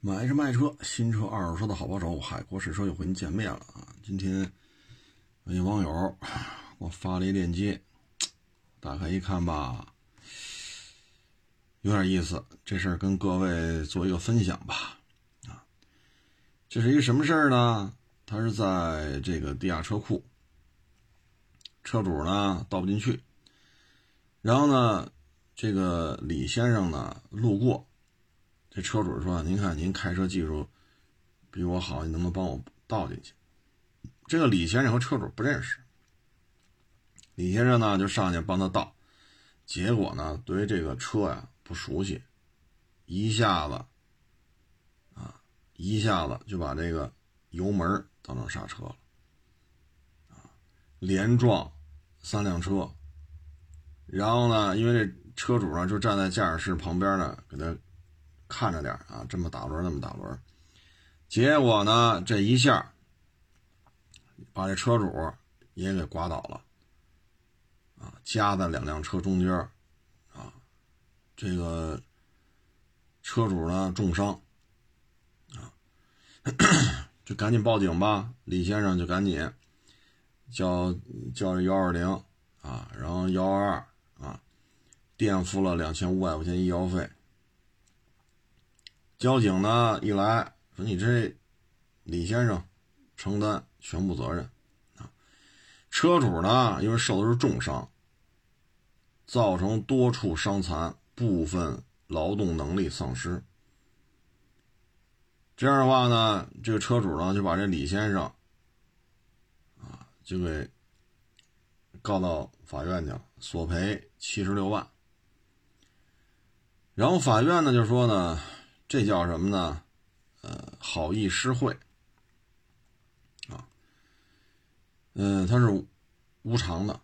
买车卖车，新车二手车的好帮手，海阔试车又和您见面了啊！今天有一网友给我发了一链接，打开一看吧，有点意思。这事儿跟各位做一个分享吧。啊，这是一个什么事儿呢？他是在这个地下车库，车主呢倒不进去，然后呢，这个李先生呢路过。这车主说：“您看，您开车技术比我好，你能不能帮我倒进去？”这个李先生和车主不认识。李先生呢就上去帮他倒，结果呢对于这个车呀不熟悉，一下子啊一下子就把这个油门当成刹车了，连撞三辆车。然后呢，因为这车主呢就站在驾驶室旁边呢，给他。看着点啊，这么打轮，那么打轮，结果呢，这一下把这车主也给刮倒了，啊，夹在两辆车中间，啊，这个车主呢重伤，啊，就赶紧报警吧，李先生就赶紧叫叫幺二零啊，然后幺二二啊，垫付了两千五百块钱医药费。交警呢一来说：“你这李先生承担全部责任啊，车主呢因为受的是重伤，造成多处伤残，部分劳动能力丧失。这样的话呢，这个车主呢就把这李先生啊就给告到法院去了，索赔七十六万。然后法院呢就说呢。”这叫什么呢？呃，好意施惠啊，嗯，他是无偿的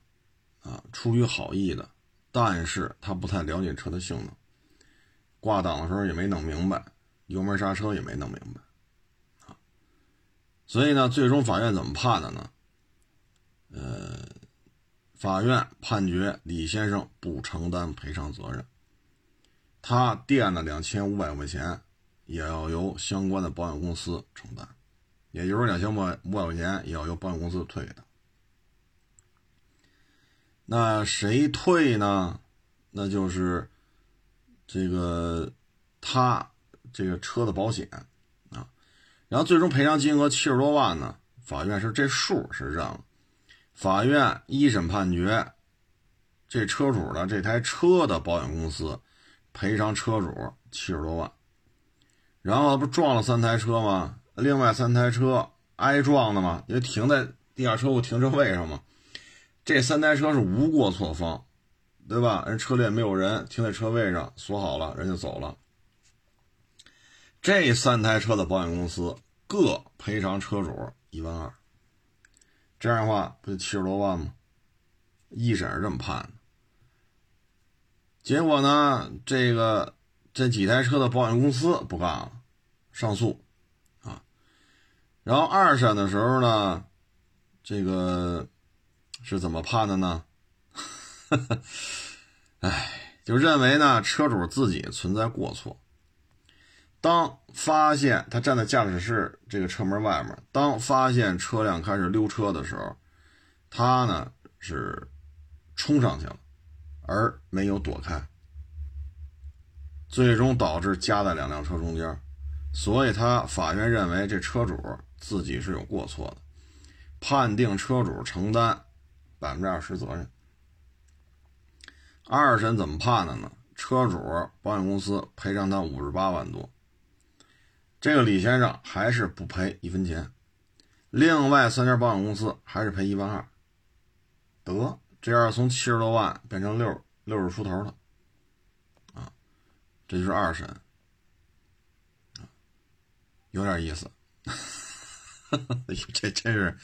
啊，出于好意的，但是他不太了解车的性能，挂档的时候也没弄明白，油门刹车也没弄明白啊，所以呢，最终法院怎么判的呢？呃，法院判决李先生不承担赔偿责任。他垫了两千五百块钱，也要由相关的保险公司承担，也就是两千五百五百块钱也要由保险公司退给他。那谁退呢？那就是这个他这个车的保险啊。然后最终赔偿金额七十多万呢，法院是这数是认了。法院一审判决，这车主的这台车的保险公司。赔偿车主七十多万，然后不撞了三台车吗？另外三台车挨撞的嘛，因为停在地下车库停车位上嘛。这三台车是无过错方，对吧？人车里也没有人，停在车位上锁好了，人就走了。这三台车的保险公司各赔偿车主一万二，这样的话不就七十多万吗？一审是这么判的。结果呢？这个这几台车的保险公司不干了，上诉啊。然后二审的时候呢，这个是怎么判的呢？哎，就认为呢车主自己存在过错。当发现他站在驾驶室这个车门外面，当发现车辆开始溜车的时候，他呢是冲上去了。而没有躲开，最终导致夹在两辆车中间，所以他法院认为这车主自己是有过错的，判定车主承担百分之二十责任。二审怎么判的呢？车主保险公司赔偿他五十八万多，这个李先生还是不赔一分钱，另外三家保险公司还是赔一万二，得。这样从七十多万变成六六十出头了，啊，这就是二审，有点意思，这真是，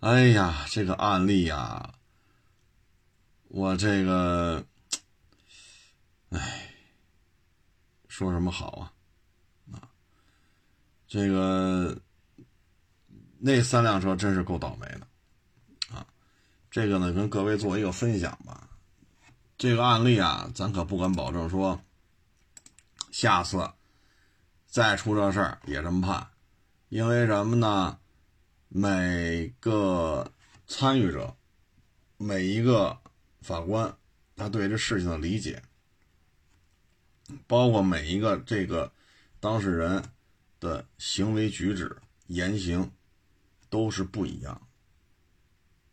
哎呀，这个案例呀，我这个，哎，说什么好啊，啊，这个那三辆车真是够倒霉的。这个呢，跟各位做一个分享吧。这个案例啊，咱可不敢保证说下次再出这事儿也这么判，因为什么呢？每个参与者，每一个法官，他对这事情的理解，包括每一个这个当事人的行为举止、言行，都是不一样。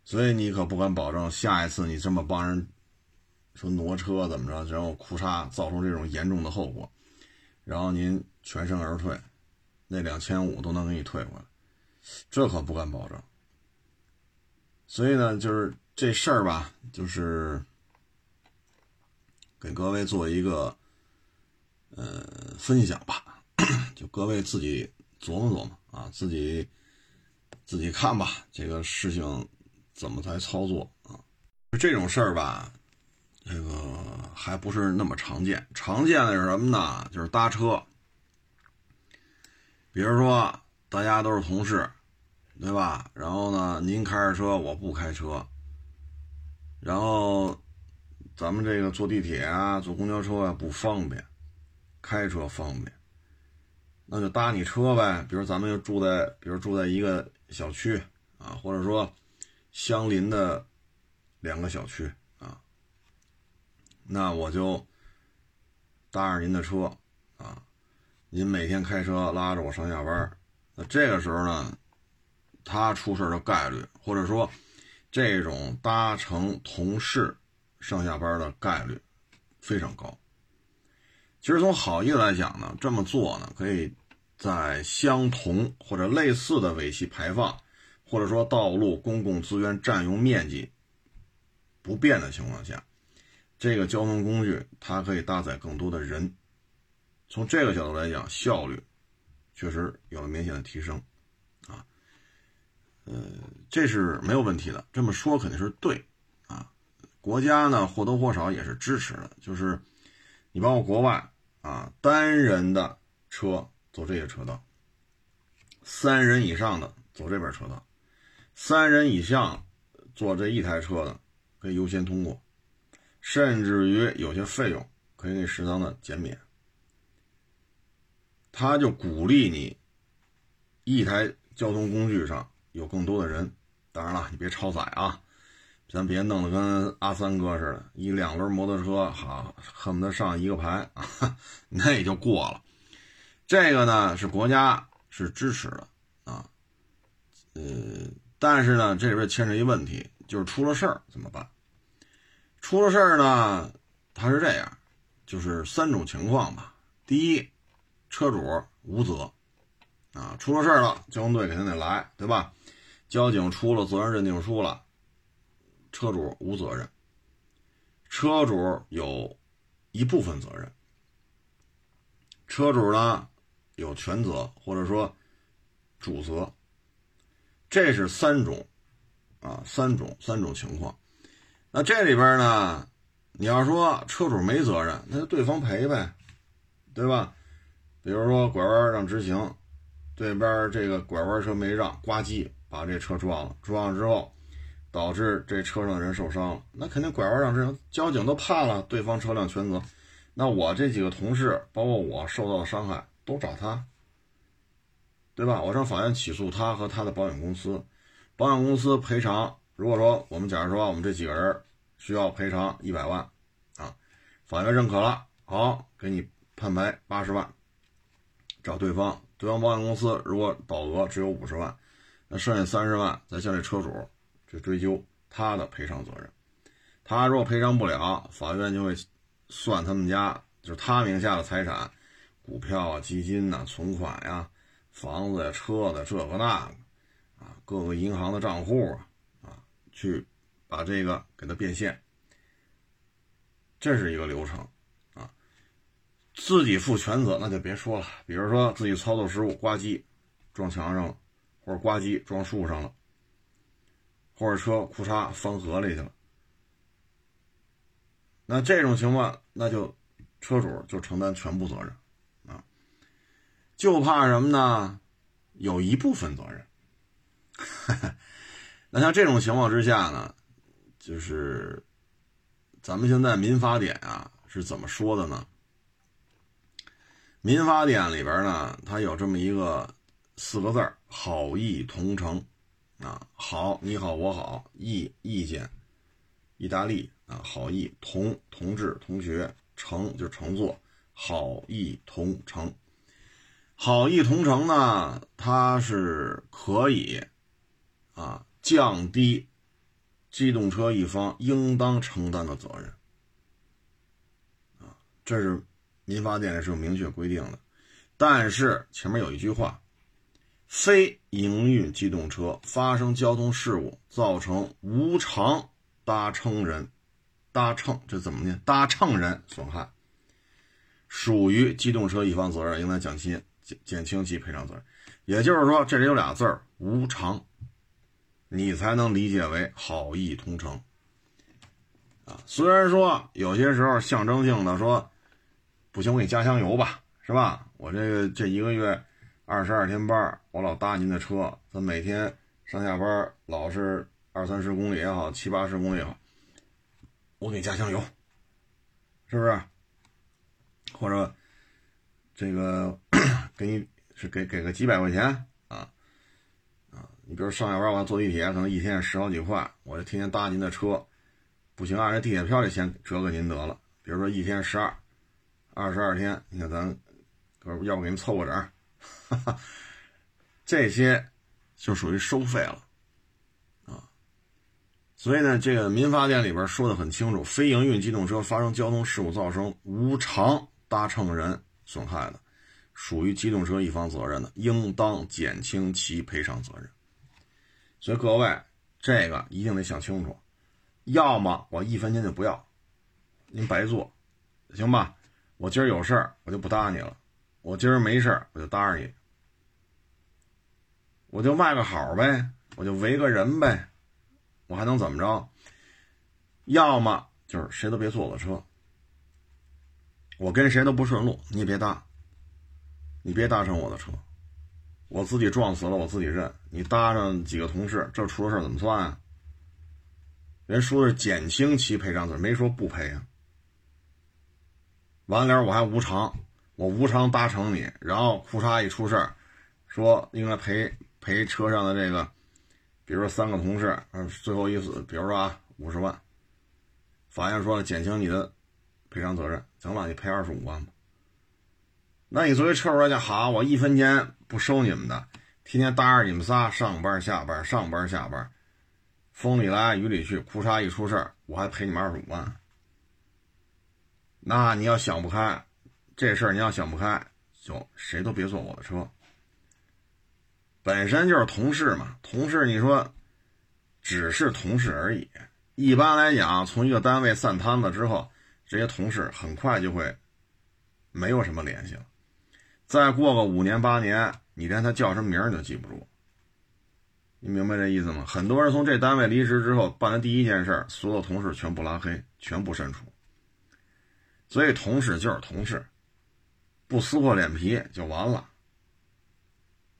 所以你可不敢保证下一次你这么帮人说挪车怎么着，然后哭嚓造成这种严重的后果，然后您全身而退，那两千五都能给你退回来，这可不敢保证。所以呢，就是这事儿吧，就是给各位做一个呃分享吧，就各位自己琢磨琢磨啊，自己自己看吧，这个事情。怎么才操作啊？这种事儿吧，这个还不是那么常见。常见的是什么呢？就是搭车。比如说，大家都是同事，对吧？然后呢，您开着车，我不开车。然后，咱们这个坐地铁啊，坐公交车啊不方便，开车方便，那就搭你车呗。比如咱们就住在，比如住在一个小区啊，或者说。相邻的两个小区啊，那我就搭上您的车啊，您每天开车拉着我上下班那这个时候呢，他出事的概率，或者说这种搭乘同事上下班的概率非常高。其实从好意来讲呢，这么做呢，可以在相同或者类似的尾气排放。或者说道路公共资源占用面积不变的情况下，这个交通工具它可以搭载更多的人，从这个角度来讲，效率确实有了明显的提升，啊，呃，这是没有问题的。这么说肯定是对，啊，国家呢或多或少也是支持的，就是你包括国外啊，单人的车走这些车道，三人以上的走这边车道。三人以上坐这一台车的可以优先通过，甚至于有些费用可以给适当的减免。他就鼓励你一台交通工具上有更多的人。当然了，你别超载啊，咱别弄得跟阿三哥似的，一两轮摩托车哈恨不得上一个排啊，那也就过了。这个呢是国家是支持的啊，呃。但是呢，这里边牵扯一问题，就是出了事儿怎么办？出了事儿呢，它是这样，就是三种情况吧。第一，车主无责，啊，出了事儿了，交通队肯定得来，对吧？交警出了责任认定书了，车主无责任，车主有一部分责任，车主呢有全责或者说主责。这是三种，啊，三种三种情况。那这里边呢，你要说车主没责任，那就对方赔呗，对吧？比如说拐弯让直行，对边这个拐弯车没让，呱唧把这车撞了，撞了之后导致这车上的人受伤了，那肯定拐弯让直行，交警都判了对方车辆全责。那我这几个同事，包括我受到的伤害，都找他。对吧？我上法院起诉他和他的保险公司，保险公司赔偿。如果说我们假如说我们这几个人需要赔偿一百万，啊，法院认可了，好，给你判赔八十万。找对方，对方保险公司如果保额只有五十万，那剩下三十万再向这车主去追究他的赔偿责任。他如果赔偿不了，法院就会算他们家就是他名下的财产，股票啊、基金呐、存款呀。房子呀、车子，这个那个，啊，各个银行的账户啊，啊，去把这个给它变现，这是一个流程，啊，自己负全责那就别说了，比如说自己操作失误，挂机撞墙上了，或者挂机撞树上了，或者车库嚓翻河里去了，那这种情况，那就车主就承担全部责任。就怕什么呢？有一部分责任。那像这种情况之下呢，就是咱们现在民法典啊是怎么说的呢？民法典里边呢，它有这么一个四个字：好意同城。啊，好，你好，我好，意意见，意大利啊，好意同同志同学，乘就乘坐，好意同乘。好意同乘呢，它是可以啊降低机动车一方应当承担的责任啊，这是民法典里是有明确规定的。但是前面有一句话。非营运机动车发生交通事故，造成无偿搭乘人搭乘这怎么念？搭乘人损害，属于机动车一方责任，应当减轻减减轻其赔偿责任。也就是说，这里有俩字儿“无偿”，你才能理解为好意同乘啊。虽然说有些时候象征性的说，不行，我给你加箱油吧，是吧？我这个这一个月。二十二天班，我老搭您的车，咱每天上下班老是二三十公里也好，七八十公里也好，我给你加箱油，是不是？或者这个给你是给给个几百块钱啊啊！你比如上下班我要坐地铁，可能一天十好几块，我就天天搭您的车，不行，按这地铁票这钱折给您得了。比如说一天十二，二十二天，你看咱要不给您凑个整。哈哈，这些就属于收费了啊！所以呢，这个民法典里边说的很清楚，非营运机动车发生交通事故造成无偿搭乘人损害的，属于机动车一方责任的，应当减轻其赔偿责任。所以各位，这个一定得想清楚，要么我一分钱就不要，您白做，行吧？我今儿有事儿，我就不搭你了。我今儿没事儿，我就搭着你，我就卖个好呗，我就围个人呗，我还能怎么着？要么就是谁都别坐我的车，我跟谁都不顺路，你也别搭，你别搭上我的车，我自己撞死了我自己认，你搭上几个同事，这出了事怎么算啊？人说是减轻其赔偿责任，没说不赔啊。完了我还无偿。我无偿搭乘你，然后裤衩一出事，说应该赔赔车上的这个，比如说三个同事，嗯，最后一次，比如说啊五十万，法院说减轻你的赔偿责任，行了，你赔二十五万吧。那你作为车主来讲，好，我一分钱不收你们的，天天搭着你们仨上班下班上班下班，风里来雨里去，哭嚓一出事儿，我还赔你们二十五万。那你要想不开。这事儿你要想不开，就谁都别坐我的车。本身就是同事嘛，同事你说只是同事而已。一般来讲，从一个单位散摊子之后，这些同事很快就会没有什么联系了。再过个五年八年，你连他叫什么名儿都记不住。你明白这意思吗？很多人从这单位离职之后，办的第一件事，所有同事全部拉黑，全部删除。所以，同事就是同事。不撕破脸皮就完了。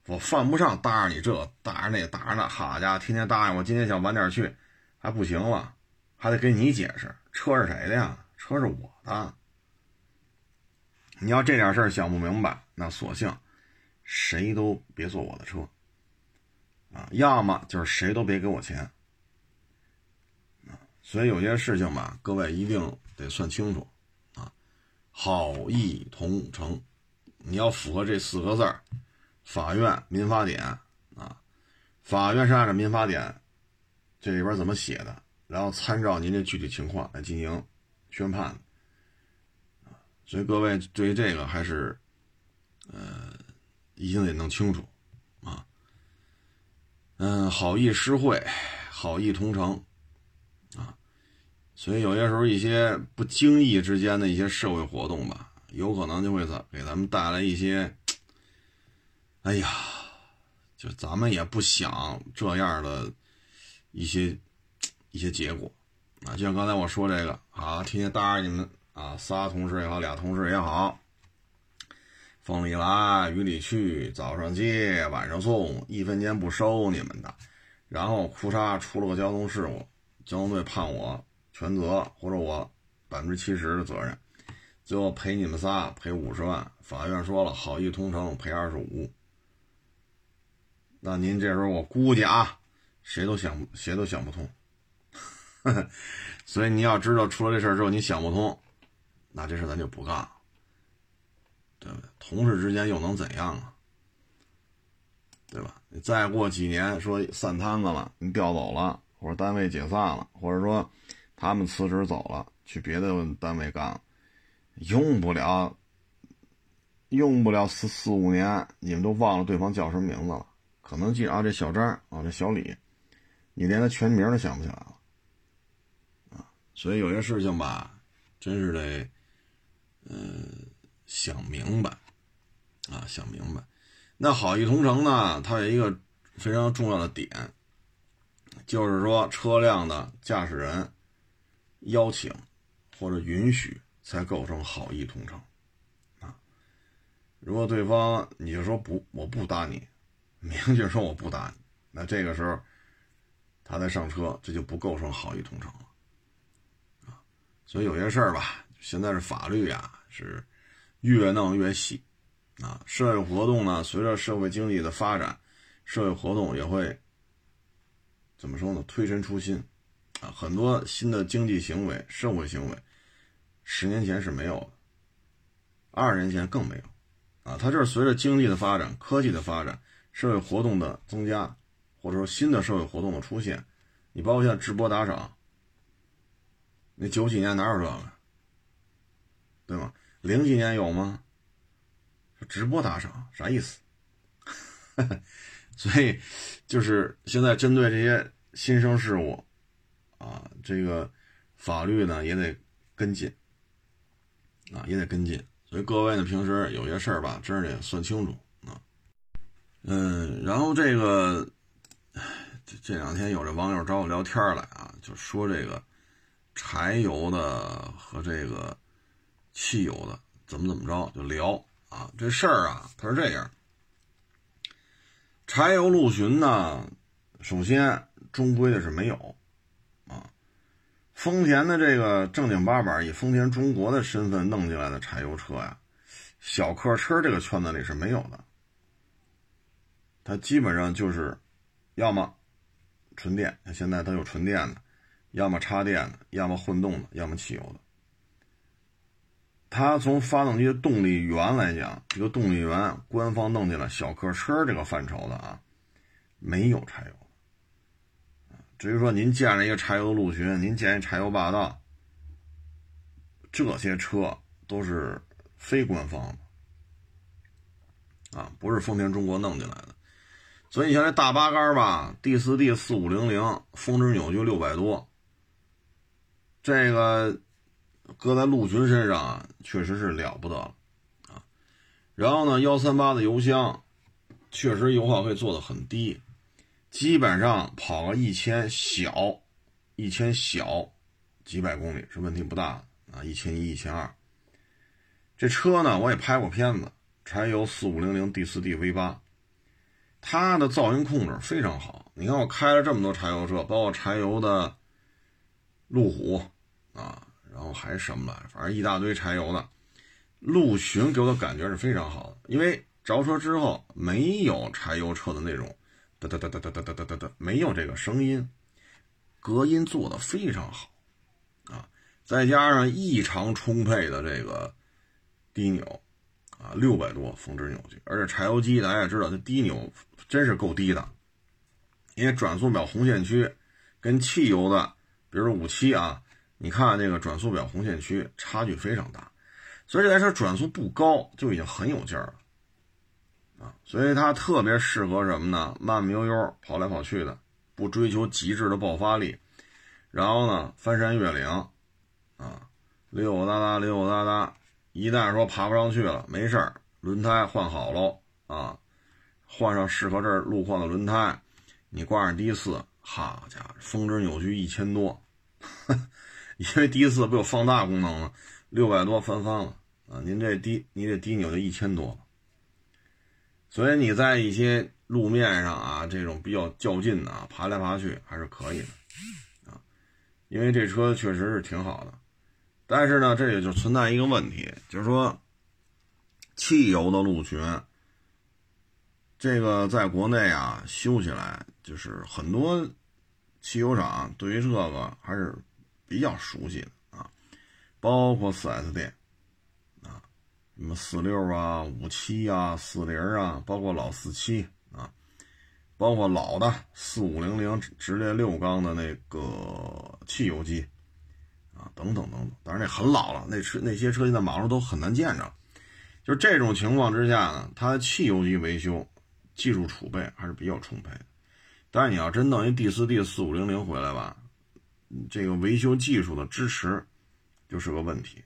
我犯不上搭上你这搭上那搭上那，好家伙，天天答应我今天想晚点去，还不行了，还得给你解释车是谁的呀？车是我的。你要这点事儿想不明白，那索性谁都别坐我的车啊，要么就是谁都别给我钱啊。所以有些事情吧，各位一定得算清楚。啊好意同城，你要符合这四个字儿，法院民法典啊，法院是按照民法典这里边怎么写的，然后参照您的具体情况来进行宣判所以各位对于这个还是呃一定得弄清楚啊。嗯，好意施惠，好意同城。啊所以有些时候，一些不经意之间的一些社会活动吧，有可能就会给咱们带来一些，哎呀，就咱们也不想这样的一些一些结果啊。就像刚才我说这个啊，天天搭着你们啊，仨同事也好，俩同事也好，风里来雨里去，早上接晚上送，一分钱不收你们的，然后哭嚓出了个交通事故，交通队判我。全责或者我百分之七十的责任，最后赔你们仨赔五十万，法院说了好意同城赔二十五。那您这时候我估计啊，谁都想谁都想不通。所以你要知道出了这事儿之后你想不通，那这事咱就不干了，对不对？同事之间又能怎样啊？对吧？你再过几年说散摊子了，你调走了，或者单位解散了，或者说他们辞职走了，去别的单位干了，用不了，用不了四四五年，你们都忘了对方叫什么名字了。可能记着啊，这小张啊，这小李，你连他全名都想不起来了啊。所以有些事情吧，真是得，嗯，想明白啊，想明白。那好意同城呢？它有一个非常重要的点，就是说车辆的驾驶人邀请或者允许才构成好意同城啊。如果对方你就说不，我不搭你，明确说我不搭你，那这个时候他再上车，这就不构成好意同城了啊。所以有些事儿吧，现在是法律呀，是越弄越细。啊，社会活动呢，随着社会经济的发展，社会活动也会怎么说呢？推陈出新，啊，很多新的经济行为、社会行为，十年前是没有的，二十年前更没有，啊，它就是随着经济的发展、科技的发展、社会活动的增加，或者说新的社会活动的出现，你包括像直播打赏，那九几年哪有这个？对吗？零几年有吗？直播打赏啥意思？所以就是现在针对这些新生事物啊，这个法律呢也得跟进啊，也得跟进。所以各位呢，平时有些事儿吧，真是得算清楚啊。嗯，然后这个这这两天有这网友找我聊天来啊，就说这个柴油的和这个汽油的怎么怎么着，就聊。啊，这事儿啊，它是这样。柴油陆巡呢，首先中规的是没有啊。丰田的这个正经八百以丰田中国的身份弄进来的柴油车呀，小客车这个圈子里是没有的。它基本上就是，要么纯电，现在它有纯电的，要么插电的，要么混动的，要么汽油的。它从发动机的动力源来讲，这个动力源官方弄进了小客车这个范畴的啊，没有柴油。至于说您建了一个柴油的陆巡，您建一柴油霸道，这些车都是非官方的啊，不是丰田中国弄进来的。所以你像这大八杆吧，D 四 D 四五零零，峰值扭矩六百多，这个。搁在陆巡身上啊，确实是了不得了啊。然后呢，幺三八的油箱，确实油耗可以做的很低，基本上跑个一千小，一千小几百公里是问题不大啊。一千一、一千二。这车呢，我也拍过片子，柴油四五零零 D 四 D V 八，它的噪音控制非常好。你看我开了这么多柴油车，包括柴油的路虎啊。然后还什么来，反正一大堆柴油的，陆巡给我的感觉是非常好的，因为着车之后没有柴油车的那种哒哒哒哒哒哒哒哒哒，没有这个声音，隔音做的非常好啊，再加上异常充沛的这个低扭啊，六百多峰值扭矩，而且柴油机大家也知道，它低扭真是够低的，因为转速表红线区跟汽油的，比如说五七啊。你看这个转速表红线区差距非常大，所以这台车转速不高就已经很有劲儿了啊！所以它特别适合什么呢？慢慢悠悠跑来跑去的，不追求极致的爆发力，然后呢，翻山越岭啊，溜达达溜达达，一旦说爬不上去了，没事儿，轮胎换好喽啊，换上适合这路况的轮胎，你挂上低四，好家伙，峰值扭矩一千多。因为第一次不有放大功能吗？六百多翻番了啊！您这低，你这低扭就一千多，所以你在一些路面上啊，这种比较较劲的啊，爬来爬去还是可以的啊。因为这车确实是挺好的，但是呢，这也就存在一个问题，就是说，汽油的路权，这个在国内啊修起来，就是很多汽油厂对于这个还是比较熟悉的啊，包括 4S 店啊，什么四六啊、五七啊、四零啊，包括老四七啊，包括老的四五零零直列六缸的那个汽油机。啊，等等等等，当然那很老了，那车那些车现在马路都很难见着。就这种情况之下呢，它的汽油机维修技术储备还是比较充沛的。但是你要真弄一 D 四 D 四五零零回来吧，这个维修技术的支持就是个问题。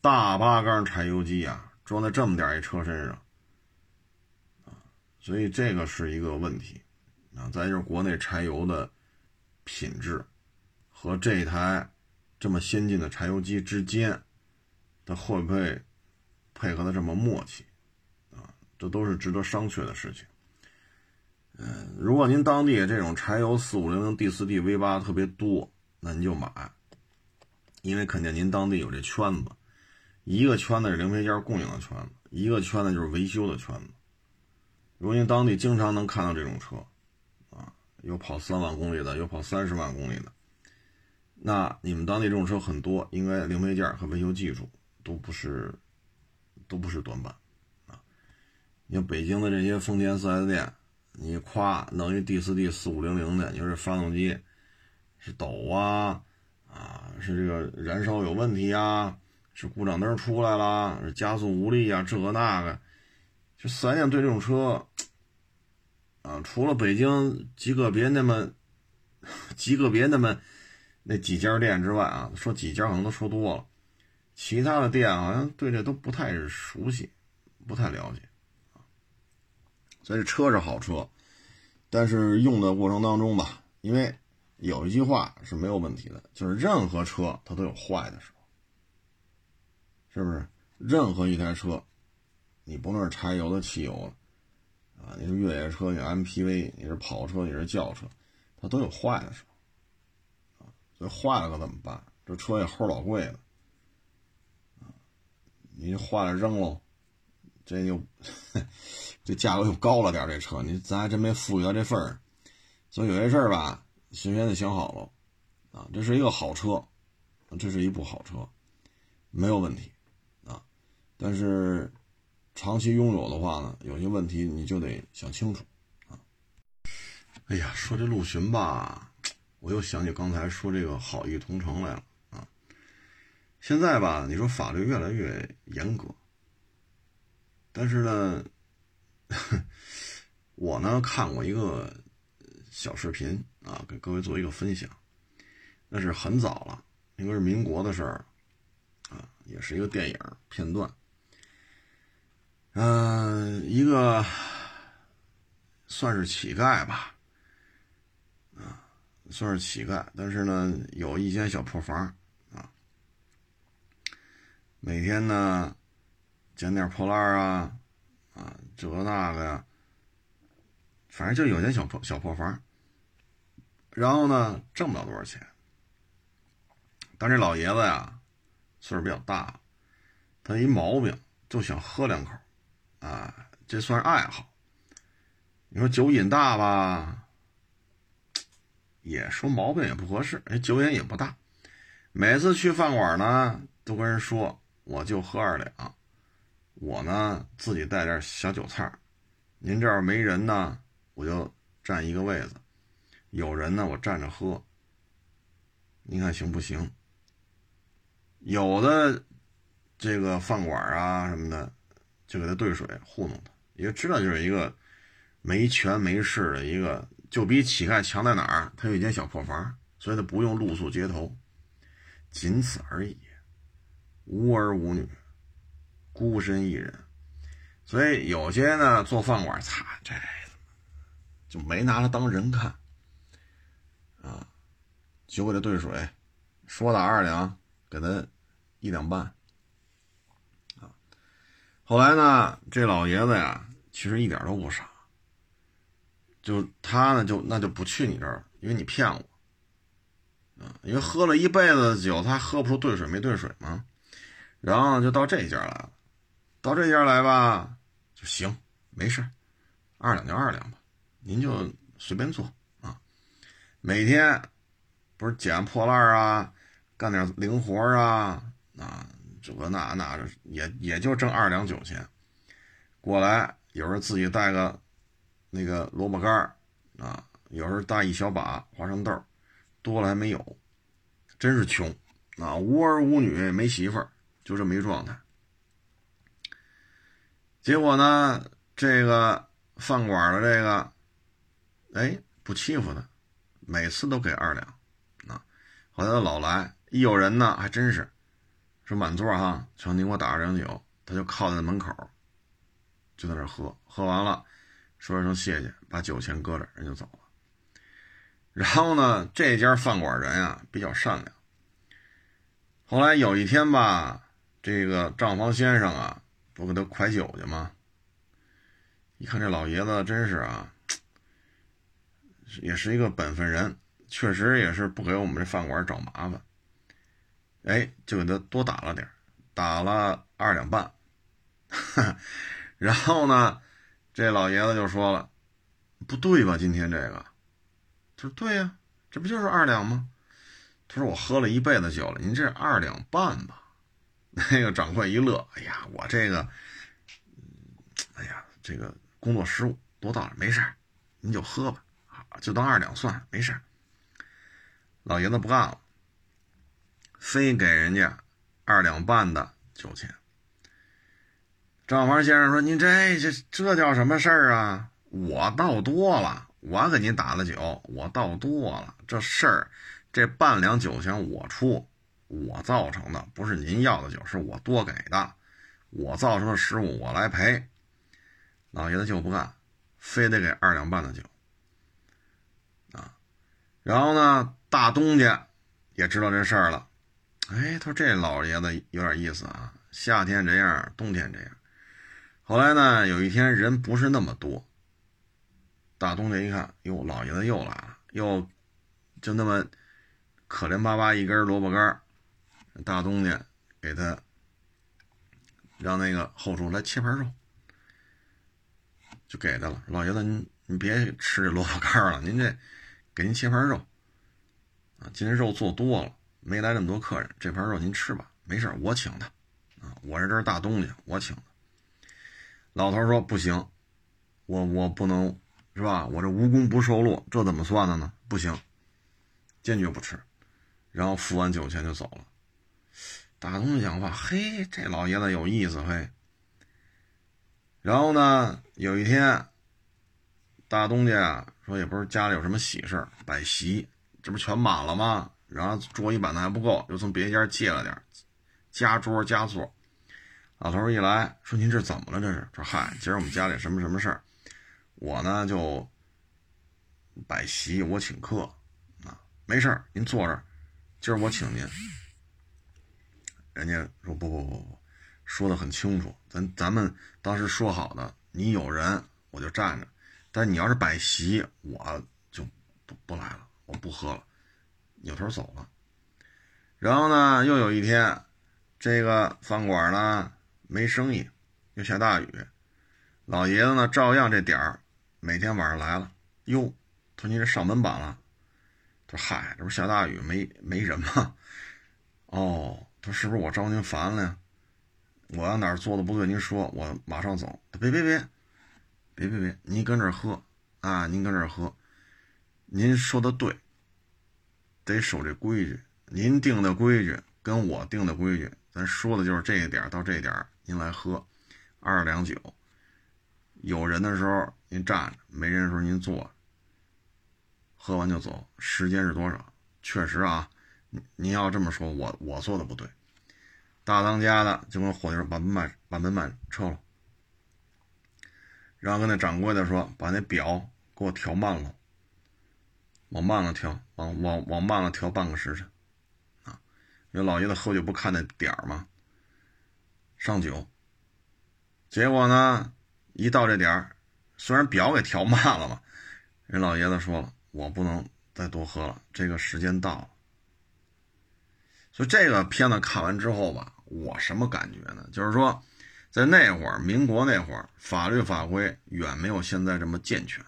大八缸柴油机啊，装在这么点一车身上啊，所以这个是一个问题啊。再就是国内柴油的品质和这台。这么先进的柴油机之间，它会不会配合的这么默契啊？这都是值得商榷的事情。嗯，如果您当地这种柴油四五零零 D 四 D V 八特别多，那您就买，因为肯定您当地有这圈子，一个圈子是零配件供应的圈子，一个圈子就是维修的圈子。如果您当地经常能看到这种车，啊，有跑三万公里的，有跑三十万公里的。那你们当地这种车很多，应该零配件和维修技术都不是，都不是短板啊。你看北京的这些丰田 4S 店，你夸弄一 D 四 D 四五零零的，你说这发动机是抖啊，啊是这个燃烧有问题啊，是故障灯出来了，是加速无力啊，这个那个，就 4S 店对这种车，啊，除了北京极个别那么 极个别那么。那几家店之外啊，说几家可能都说多了，其他的店好像对这都不太熟悉，不太了解啊。所以这车是好车，但是用的过程当中吧，因为有一句话是没有问题的，就是任何车它都有坏的时候，是不是？任何一台车，你不论是柴油的、汽油的，啊，你是越野车，你 MPV，你是跑车，你是轿车，它都有坏的时候。所以坏了可怎么办？这车也齁老贵了，你坏了扔喽，这就 这价格又高了点。这车你咱还真没富裕到这份儿，所以有些事儿吧，先得想好了啊。这是一个好车，这是一部好车，没有问题啊。但是长期拥有的话呢，有些问题你就得想清楚啊。哎呀，说这陆巡吧。我又想起刚才说这个好意同城来了啊！现在吧，你说法律越来越严格，但是呢，我呢看过一个小视频啊，给各位做一个分享。那是很早了，应该是民国的事儿啊，也是一个电影片段。嗯，一个算是乞丐吧。啊算是乞丐，但是呢，有一间小破房啊。每天呢，捡点破烂啊，啊，这那个呀，反正就有间小破小破房。然后呢，挣不了多少钱。但这老爷子呀，岁数比较大，他一毛病就想喝两口，啊，这算是爱好。你说酒瘾大吧？也说毛病也不合适，哎，酒瘾也不大，每次去饭馆呢，都跟人说我就喝二两，我呢自己带点小酒菜您这儿没人呢，我就占一个位子，有人呢我站着喝，您看行不行？有的这个饭馆啊什么的，就给他兑水糊弄他，因为知道就是一个没权没势的一个。就比乞丐强在哪儿？他有一间小破房，所以他不用露宿街头，仅此而已。无儿无女，孤身一人。所以有些呢做饭馆，擦这就没拿他当人看，就给他兑水，说打二两，给他一两半啊。后来呢，这老爷子呀，其实一点都不傻。就他呢，就那就不去你这儿，因为你骗我，啊，因为喝了一辈子的酒，他喝不出兑水没兑水嘛。然后就到这家来了，到这家来吧，就行，没事二两就二两吧，您就随便做啊。每天不是捡破烂啊，干点零活啊，啊，这个那那也也就挣二两酒钱。过来有时候自己带个那个萝卜干啊，有时候带一小把花生豆，多了还没有，真是穷啊，无儿无女，没媳妇儿。就这么一状态，结果呢，这个饭馆的这个，哎，不欺负他，每次都给二两，后来他老来，一有人呢，还真是，说满座哈，求您给我打二两酒，他就靠在门口，就在那喝，喝完了，说一声谢谢，把酒钱搁这，人就走了。然后呢，这家饭馆人啊比较善良，后来有一天吧。这个账房先生啊，不给他快酒去吗？一看这老爷子真是啊，也是一个本分人，确实也是不给我们这饭馆找麻烦。哎，就给他多打了点打了二两半。然后呢，这老爷子就说了：“不对吧？今天这个？”他说：“对呀，这不就是二两吗？”他说：“我喝了一辈子酒了，您这二两半吧。”那个掌柜一乐，哎呀，我这个，哎呀，这个工作失误多大了，没事您就喝吧，啊，就当二两算，没事老爷子不干了，非给人家二两半的酒钱。账房先生说：“您这这这叫什么事儿啊？我倒多了，我给您打的酒，我倒多了，这事儿，这半两酒钱我出。”我造成的不是您要的酒，是我多给的，我造成的失误我来赔。老爷子就不干，非得给二两半的酒啊。然后呢，大东家也知道这事儿了，哎，他说这老爷子有点意思啊，夏天这样，冬天这样。后来呢，有一天人不是那么多，大东家一看，哟，老爷子又来了，又就那么可怜巴巴一根萝卜干大东家给他让那个后厨来切盘肉，就给他了。老爷子，您您别吃这萝卜干了，您这给您切盘肉今天肉做多了，没来那么多客人，这盘肉您吃吧，没事我请他啊。我是这是大东家，我请的。老头说不行，我我不能是吧？我这无功不受禄，这怎么算的呢？不行，坚决不吃。然后付完酒钱就走了。大东家讲话，嘿，这老爷子有意思，嘿。然后呢，有一天，大东家说也不是家里有什么喜事摆席，这不全满了吗？然后桌椅板凳还不够，又从别家借了点，加桌加座。老头一来说：“您这怎么了？这是？”说：“嗨，今儿我们家里什么什么事儿，我呢就摆席，我请客啊，没事儿，您坐这儿，今儿我请您。”人家说不不不不，说的很清楚，咱咱们当时说好的，你有人我就站着，但你要是摆席，我就不不来了，我不喝了，扭头走了。然后呢，又有一天，这个饭馆呢没生意，又下大雨，老爷子呢照样这点儿，每天晚上来了。哟，他说你这上门板了？他说嗨，这不下大雨没没人吗？哦。他是不是我招您烦了呀？我要哪儿做的不对，您说，我马上走。别别别，别别别，您跟这儿喝啊！您跟这儿喝，您说的对，得守这规矩。您定的规矩跟我定的规矩，咱说的就是这一点到这点您来喝二两酒。有人的时候您站着，没人的时候您坐。喝完就走，时间是多少？确实啊。您要这么说，我我做的不对。大当家的就跟伙计说：“把门把把门板撤了。”然后跟那掌柜的说：“把那表给我调慢了，往慢了调，往往往慢了调半个时辰。”啊，因为老爷子喝酒不看那点儿吗？上酒。结果呢，一到这点儿，虽然表给调慢了嘛，人老爷子说了：“我不能再多喝了，这个时间到了。”所以这个片子看完之后吧，我什么感觉呢？就是说，在那会儿，民国那会儿，法律法规远没有现在这么健全。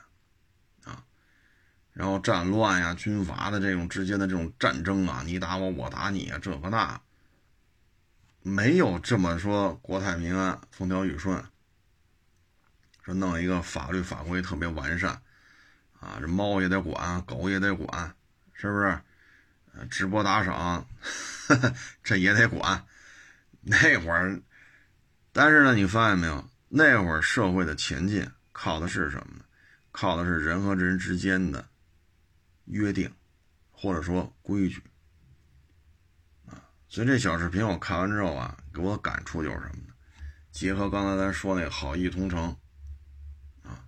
然后战乱呀、军阀的这种之间的这种战争啊，你打我，我打你啊，这个那，没有这么说国泰民安、风调雨顺。说弄一个法律法规特别完善啊，这猫也得管，狗也得管，是不是？直播打赏，这也得管。那会儿，但是呢，你发现没有？那会儿社会的前进靠的是什么呢？靠的是人和人之间的约定，或者说规矩啊。所以这小视频我看完之后啊，给我感触就是什么呢？结合刚才咱说那个好意同城啊，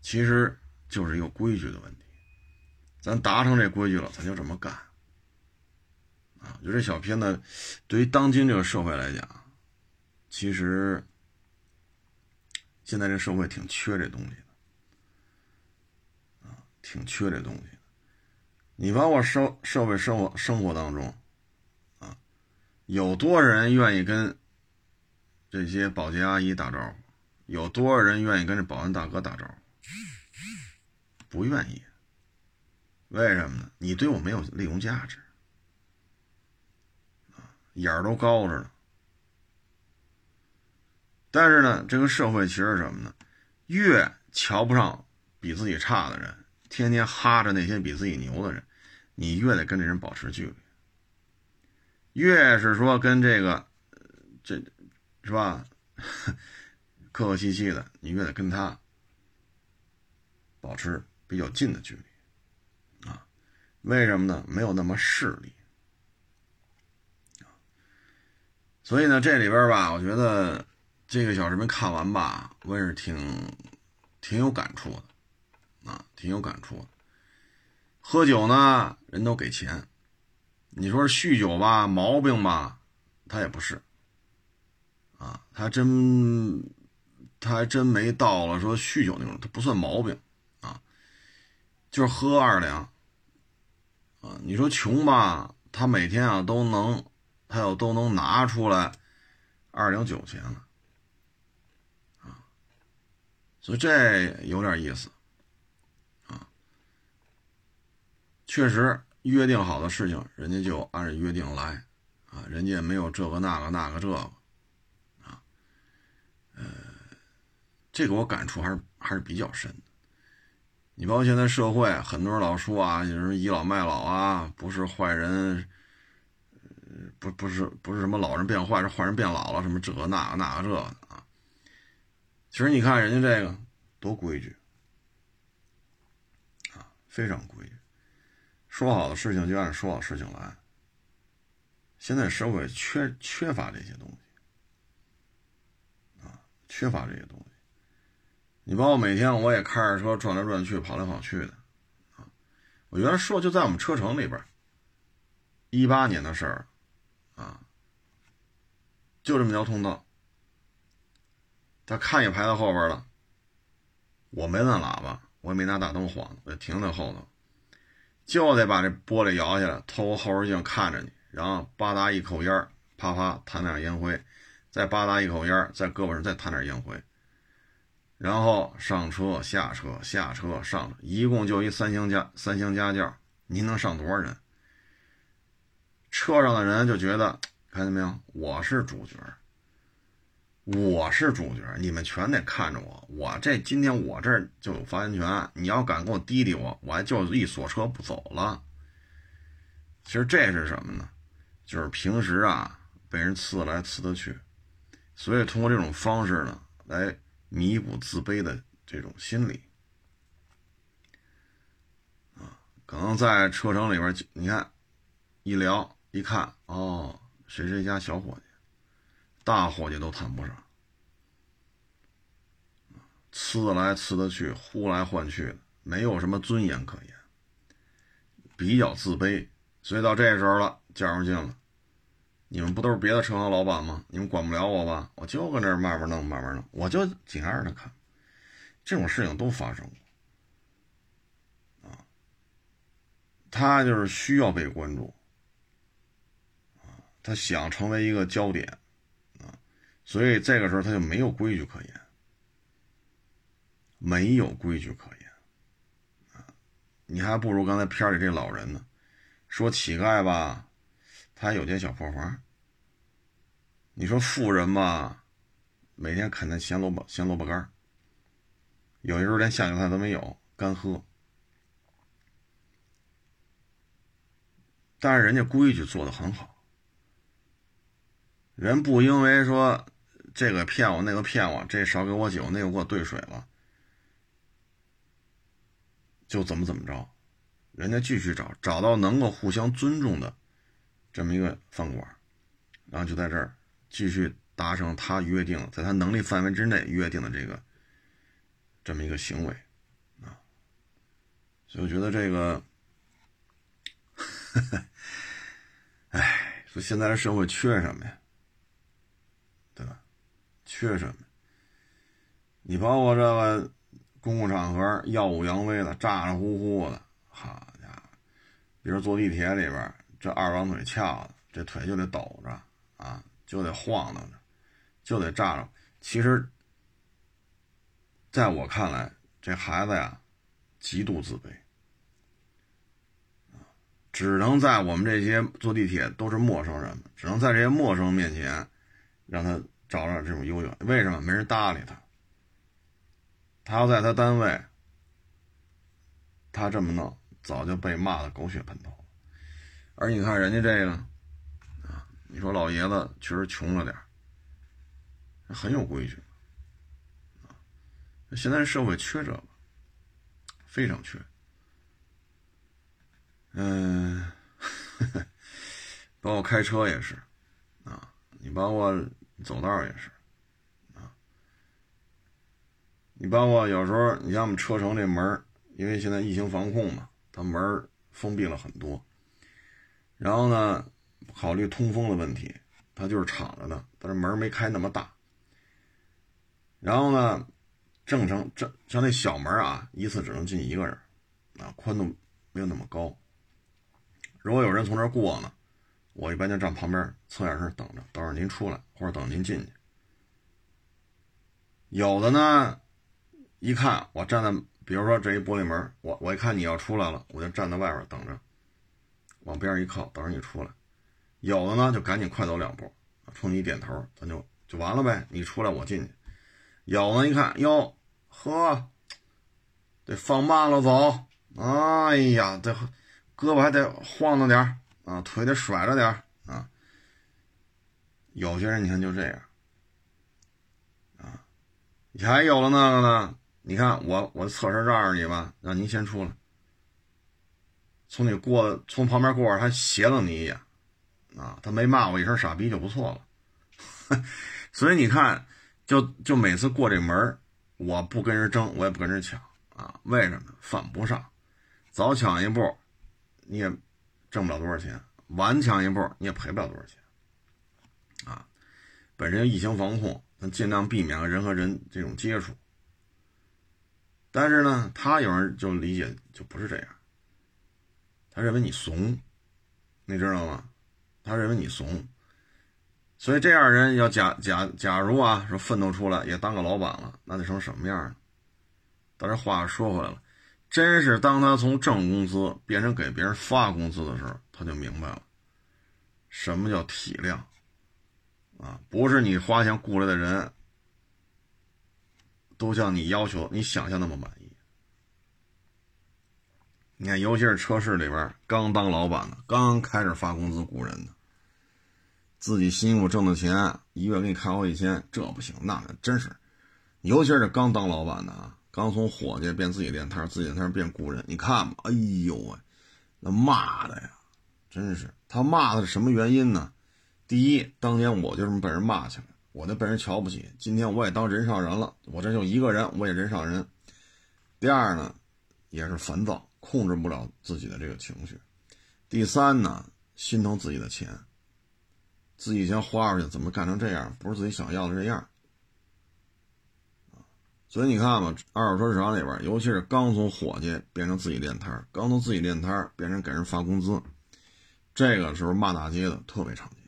其实就是一个规矩的问题。咱达成这规矩了，咱就这么干。啊，就这小片子，对于当今这个社会来讲，其实现在这社会挺缺这东西的，挺缺这东西的。你包括社社会生活生活当中，啊，有多少人愿意跟这些保洁阿姨打招呼？有多少人愿意跟这保安大哥打招呼？不愿意。为什么呢？你对我没有利用价值，啊，眼儿都高着呢。但是呢，这个社会其实什么呢？越瞧不上比自己差的人，天天哈着那些比自己牛的人，你越得跟这人保持距离。越是说跟这个，这，是吧？客客气气的，你越得跟他保持比较近的距离啊。为什么呢？没有那么势利所以呢，这里边吧，我觉得这个小视频看完吧，我也是挺挺有感触的啊，挺有感触的。喝酒呢，人都给钱，你说酗酒吧，毛病吧，他也不是啊，他真他还真没到了说酗酒那种，他不算毛病啊，就是喝二两。啊，你说穷吧，他每天啊都能，他要都能拿出来二两酒钱了，啊，所以这有点意思，啊，确实约定好的事情，人家就按约定来，啊，人家没有这个那个那个这个，啊，呃，这个我感触还是还是比较深的。你包括现在社会，很多人老说啊，有人倚老卖老啊，不是坏人，不不是不是什么老人变坏，是坏人变老了，什么这个那个那个这个啊。其实你看人家这个多规矩啊，非常规矩，说好的事情就按说好事情来。现在社会缺缺乏这些东西啊，缺乏这些东西。你包括每天我也开着车转来转去、跑来跑去的，啊，我原来说就在我们车城里边，一八年的事儿，啊，就这么条通道，他看也排到后边了，我没摁喇叭，我也没拿大灯晃，我就停在后头，就得把这玻璃摇下来，透过后视镜看着你，然后吧嗒一口烟啪啪弹点烟灰，再吧嗒一口烟在胳膊上再弹点烟灰。然后上车下车下车上，一共就一三厢家三厢家轿，您能上多少人？车上的人就觉得看见没有，我是主角，我是主角，你们全得看着我。我这今天我这就有发言权，你要敢给我滴滴我，我还就一锁车不走了。其实这是什么呢？就是平时啊被人呲来呲的去，所以通过这种方式呢来。弥补自卑的这种心理啊，可能在车城里边，你看一聊一看，哦，谁谁家小伙计，大伙计都谈不上，呲来呲的去，呼来唤去的，没有什么尊严可言，比较自卑，所以到这时候了，较上劲了。你们不都是别的车行老板吗？你们管不了我吧？我就搁那慢慢弄，慢慢弄，我就紧挨着看。这种事情都发生过啊。他就是需要被关注他想成为一个焦点，所以这个时候他就没有规矩可言，没有规矩可言！你还不如刚才片里这老人呢，说乞丐吧，他有间小破房。你说富人吧，每天啃那咸萝卜咸萝卜干有的时候连下酒菜都没有，干喝。但是人家规矩做的很好。人不因为说这个骗我，那个骗我，这少给我酒，那个给我兑水了，就怎么怎么着，人家继续找，找到能够互相尊重的这么一个饭馆，然后就在这儿继续达成他约定，在他能力范围之内约定的这个这么一个行为。啊，所以我觉得这个，哎，说现在的社会缺什么呀？缺什么？你包括这个公共场合耀武扬威的、咋咋呼呼的，好家伙！比如坐地铁里边，这二郎腿翘的，这腿就得抖着啊，就得晃荡着，就得咋着。其实，在我看来，这孩子呀，极度自卑只能在我们这些坐地铁都是陌生人，只能在这些陌生人面前。让他找找这种优越，为什么没人搭理他？他要在他单位，他这么弄，早就被骂的狗血喷头。而你看人家这个，啊，你说老爷子确实穷了点很有规矩，啊，现在社会缺这个，非常缺。嗯，包括开车也是，啊，你包括。走道也是，啊，你包括有时候，你像我们车城这门因为现在疫情防控嘛，它门封闭了很多。然后呢，考虑通风的问题，它就是敞着的，但是门没开那么大。然后呢，正常正像那小门啊，一次只能进一个人，啊，宽度没有那么高。如果有人从这儿过呢？我一般就站旁边侧眼神等着，等着您出来或者等您进去。有的呢，一看我站在，比如说这一玻璃门，我我一看你要出来了，我就站在外边等着，往边上一靠，等着你出来。有的呢，就赶紧快走两步，冲你一点头，咱就就完了呗，你出来我进去。有的一看哟，呵，得放慢了走，哎呀，这胳膊还得晃荡点啊，腿得甩着点啊！有些人你看就这样啊，你还有了那个呢？你看我我侧身让着你吧，让您先出来，从你过从旁边过，他斜了你一眼啊，他没骂我一声傻逼就不错了。所以你看，就就每次过这门我不跟人争，我也不跟人抢啊，为什么？犯不上，早抢一步，你也。挣不了多少钱，顽强一步你也赔不了多少钱，啊，本身疫情防控，咱尽量避免人和人这种接触。但是呢，他有人就理解就不是这样，他认为你怂，你知道吗？他认为你怂，所以这样人要假假假如啊说奋斗出来也当个老板了，那得成什么样呢？但是话说回来了。真是当他从挣工资变成给别人发工资的时候，他就明白了，什么叫体谅啊！不是你花钱雇来的人，都像你要求、你想象那么满意。你看，尤其是车市里边刚当老板的、刚开始发工资雇人的，自己辛苦挣的钱，一月给你开好几千，这不行，那真是，尤其是刚当老板的啊。刚从伙计变自己练摊，自己练摊变雇人，你看吧，哎呦喂，那骂的呀，真是他骂的是什么原因呢？第一，当年我就这么被人骂起来，我就被人瞧不起，今天我也当人上人了，我这就一个人，我也人上人。第二呢，也是烦躁，控制不了自己的这个情绪。第三呢，心疼自己的钱，自己钱花出去，怎么干成这样？不是自己想要的这样。所以你看吧，二手车市场里边，尤其是刚从伙计变成自己练摊刚从自己练摊变成给人发工资，这个时候骂大街的特别常见。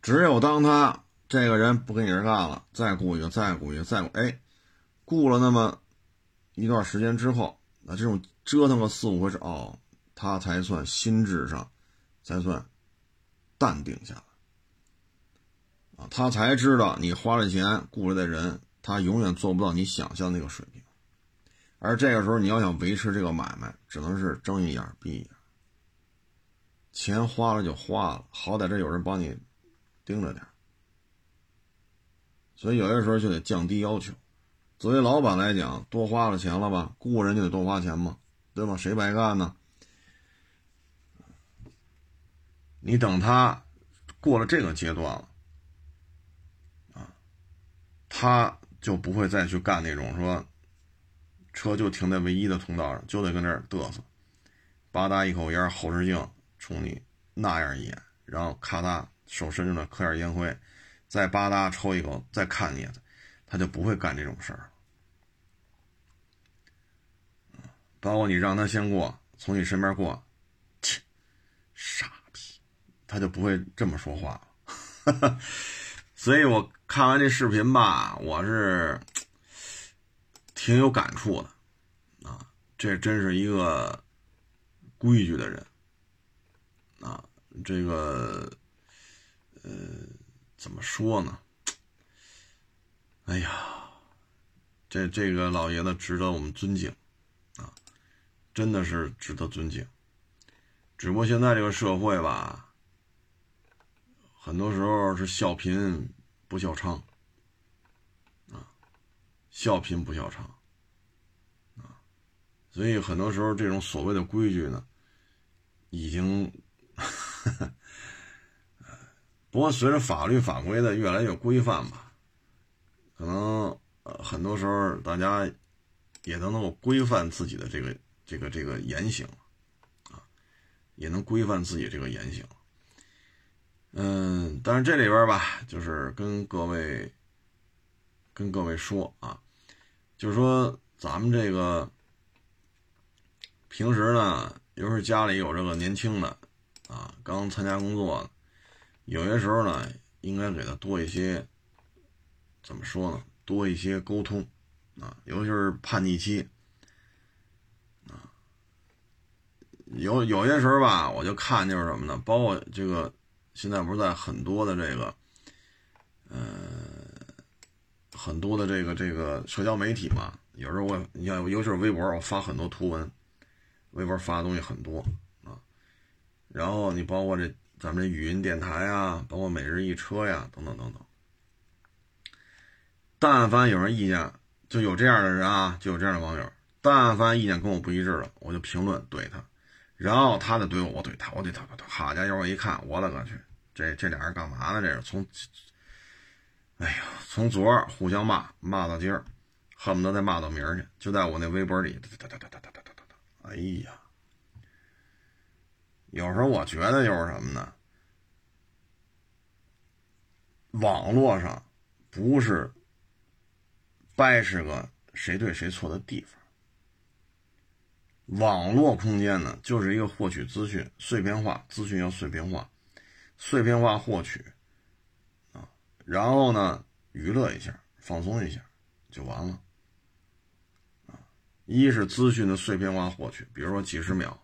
只有当他这个人不跟你这干了，再雇一个，再雇一个，再哎，雇了那么一段时间之后，那这种折腾个四五回是哦，他才算心智上才算淡定下来。啊，他才知道你花了钱雇来的人，他永远做不到你想象那个水平。而这个时候，你要想维持这个买卖，只能是睁一眼闭一眼。钱花了就花了，好歹这有人帮你盯着点。所以有些时候就得降低要求。作为老板来讲，多花了钱了吧，雇人就得多花钱嘛，对吗？谁白干呢？你等他过了这个阶段了。他就不会再去干那种说，车就停在唯一的通道上，就得跟那儿嘚瑟，吧嗒一口烟，后视镜冲你那样一眼，然后咔嗒手伸出来磕点烟灰，再吧嗒抽一口，再看你，他就不会干这种事儿。包括你让他先过，从你身边过，切，傻逼，他就不会这么说话了。所以我看完这视频吧，我是挺有感触的，啊，这真是一个规矩的人，啊，这个，呃，怎么说呢？哎呀，这这个老爷子值得我们尊敬，啊，真的是值得尊敬。只不过现在这个社会吧。很多时候是笑贫不笑娼，啊，笑贫不笑娼，啊，所以很多时候这种所谓的规矩呢，已经，不过随着法律法规的越来越规范吧，可能呃很多时候大家也都能够规范自己的这个这个这个言行，啊，也能规范自己这个言行。嗯，但是这里边吧，就是跟各位跟各位说啊，就是说咱们这个平时呢，尤其是家里有这个年轻的啊，刚参加工作，有些时候呢，应该给他多一些怎么说呢？多一些沟通啊，尤其是叛逆期啊，有有些时候吧，我就看就是什么呢？包括这个。现在不是在很多的这个，呃，很多的这个这个社交媒体嘛，有时候我你看，尤其是微博，我发很多图文，微博发的东西很多啊。然后你包括这咱们这语音电台啊，包括每日一车呀，等等等等。但凡有人意见，就有这样的人啊，就有这样的网友。但凡意见跟我不一致了，我就评论怼他，然后他的怼我，我怼他，我怼他，他好家伙，我一看，我勒个去！这这俩人干嘛呢？这是从，哎呀，从昨儿互相骂骂到今儿，恨不得再骂到明儿去。就在我那微博里，哒哒哒哒哒哒哒哒哒。哎呀，有时候我觉得就是什么呢？网络上不是掰扯个谁对谁错的地方。网络空间呢，就是一个获取资讯碎片化，资讯要碎片化。碎片化获取，啊，然后呢，娱乐一下，放松一下，就完了，啊，一是资讯的碎片化获取，比如说几十秒、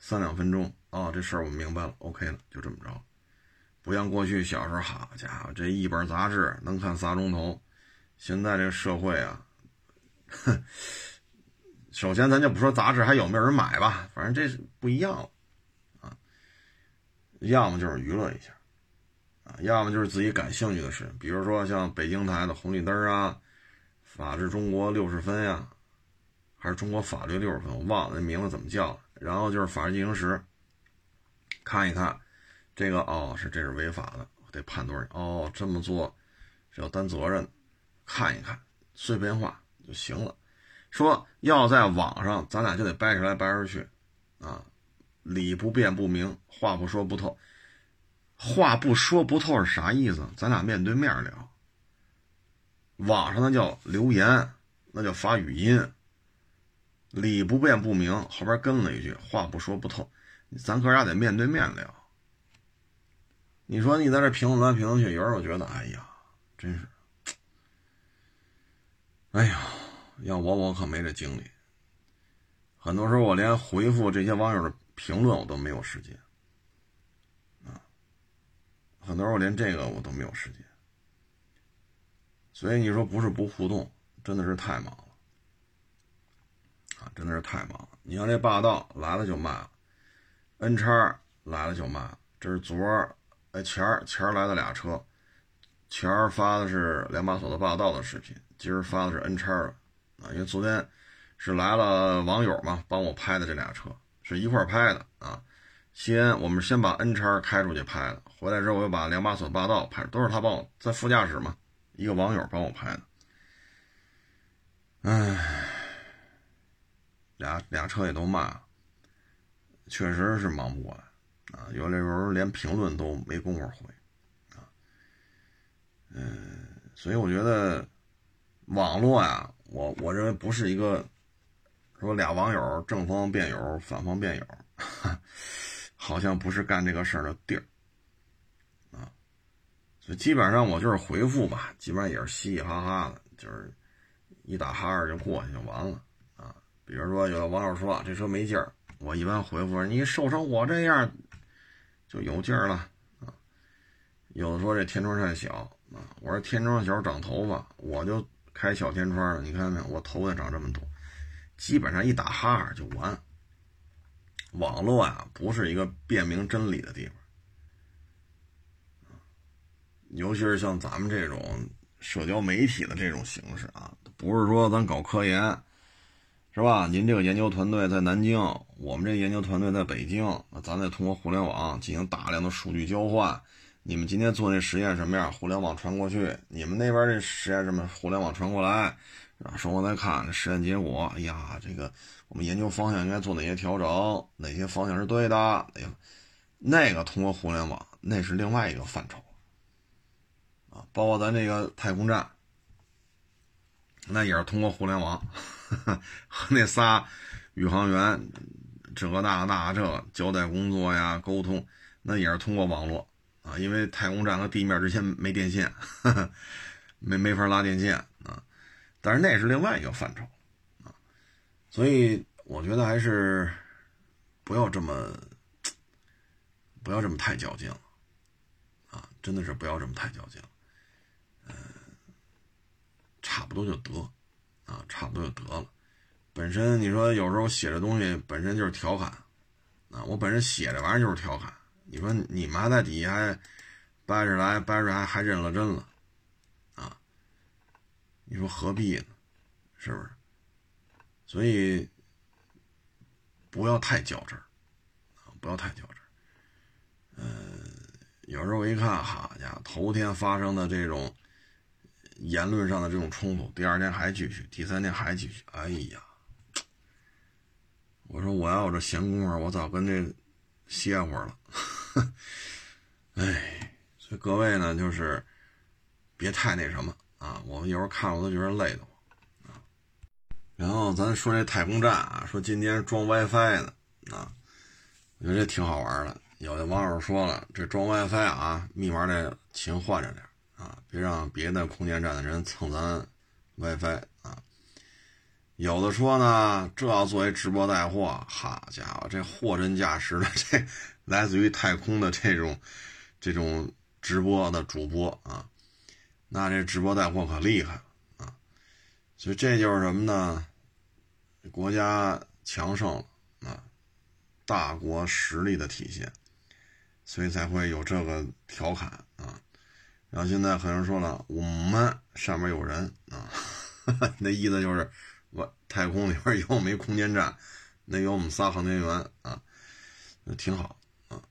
三两分钟，啊，这事儿我明白了，OK 了，就这么着，不像过去小时候，好家伙，这一本杂志能看仨钟头，现在这个社会啊，哼，首先咱就不说杂志还有没有人买吧，反正这是不一样了。要么就是娱乐一下，啊，要么就是自己感兴趣的事，比如说像北京台的红绿灯啊，法治中国六十分呀，还是中国法律六十分，我忘了那名字怎么叫了。然后就是法制进行时，看一看，这个哦是这是违法的，得判多少？哦这么做是要担责任，看一看，碎片化就行了。说要在网上，咱俩就得掰扯来掰扯去，啊。理不辩不明，话不说不透。话不说不透是啥意思？咱俩面对面聊。网上那叫留言，那叫发语音。理不辩不明，后边跟了一句话不说不透。咱哥俩得面对面聊。你说你在这评论来评论去，有人我觉得，哎呀，真是，哎呀，要我我可没这精力。很多时候我连回复这些网友的评论我都没有时间，啊，很多时候连这个我都没有时间。所以你说不是不互动，真的是太忙了，啊，真的是太忙了。你像这霸道来了就骂，N 叉来了就骂，这是昨儿，哎前儿前儿来的俩车，前儿发的是两把锁的霸道的视频，今儿发的是 N 叉了，啊，因为昨天是来了网友嘛，帮我拍的这俩车是一块拍的啊。先我们先把 N 叉开出去拍的，回来之后我又把两把锁霸道拍，都是他帮我在副驾驶嘛。一个网友帮我拍的，唉，俩俩车也都骂，确实是忙不过来啊。有的时候连评论都没工夫回啊。嗯，所以我觉得网络呀，我我认为不是一个说俩网友正方辩友、反方辩友，好像不是干这个事儿的地儿啊，所以。基本上我就是回复吧，基本上也是嘻嘻哈哈的，就是一打哈哈就过去就完了啊。比如说有的网友说这车没劲儿，我一般回复你瘦成我这样就有劲儿了啊。有的说这天窗太小啊，我说天窗小长头发，我就开小天窗了你看见没有？我头发长这么多，基本上一打哈哈就完。网络啊，不是一个辨明真理的地方。尤其是像咱们这种社交媒体的这种形式啊，不是说咱搞科研，是吧？您这个研究团队在南京，我们这研究团队在北京，那咱得通过互联网进行大量的数据交换。你们今天做那实验什么样？互联网传过去，你们那边这实验什么？互联网传过来，啊，双方再看实验结果。哎呀，这个我们研究方向应该做哪些调整？哪些方向是对的？哎呀，那个通过互联网，那是另外一个范畴啊。包括咱这个太空站，那也是通过互联网 和那仨宇航员这个那那这交代工作呀、沟通，那也是通过网络啊。因为太空站和地面之间没电线，没没法拉电线。但是那是另外一个范畴啊，所以我觉得还是不要这么不要这么太较劲了啊！真的是不要这么太较劲了。差不多就得，啊，差不多就得了。本身你说有时候写这东西本身就是调侃，啊，我本身写这玩意儿就是调侃。你说你们还在底下掰着来掰着还还认了真了，你说何必呢？是不是？所以不要太较真儿，不要太较真儿。嗯，有时候我一看，好家伙，头天发生的这种。言论上的这种冲突，第二天还继续，第三天还继续。哎呀，我说我要有这闲工夫，我早跟这歇会儿了。哎，所以各位呢，就是别太那什么啊。我们有时候看我都觉得累的慌啊。然后咱说这太空站啊，说今天装 WiFi 呢啊，我觉得挺好玩的。有的网友说了，这装 WiFi 啊，密码得勤换着点。啊，别让别的空间站的人蹭咱 WiFi 啊！有的说呢，这要作为直播带货，好家伙，这货真价实的，这 来自于太空的这种这种直播的主播啊，那这直播带货可厉害了啊！所以这就是什么呢？国家强盛了啊，大国实力的体现，所以才会有这个调侃啊。然后现在很多人说了，我们上面有人啊，那意思就是我太空里边有没空间站，那有我们仨航天员啊，那挺好啊，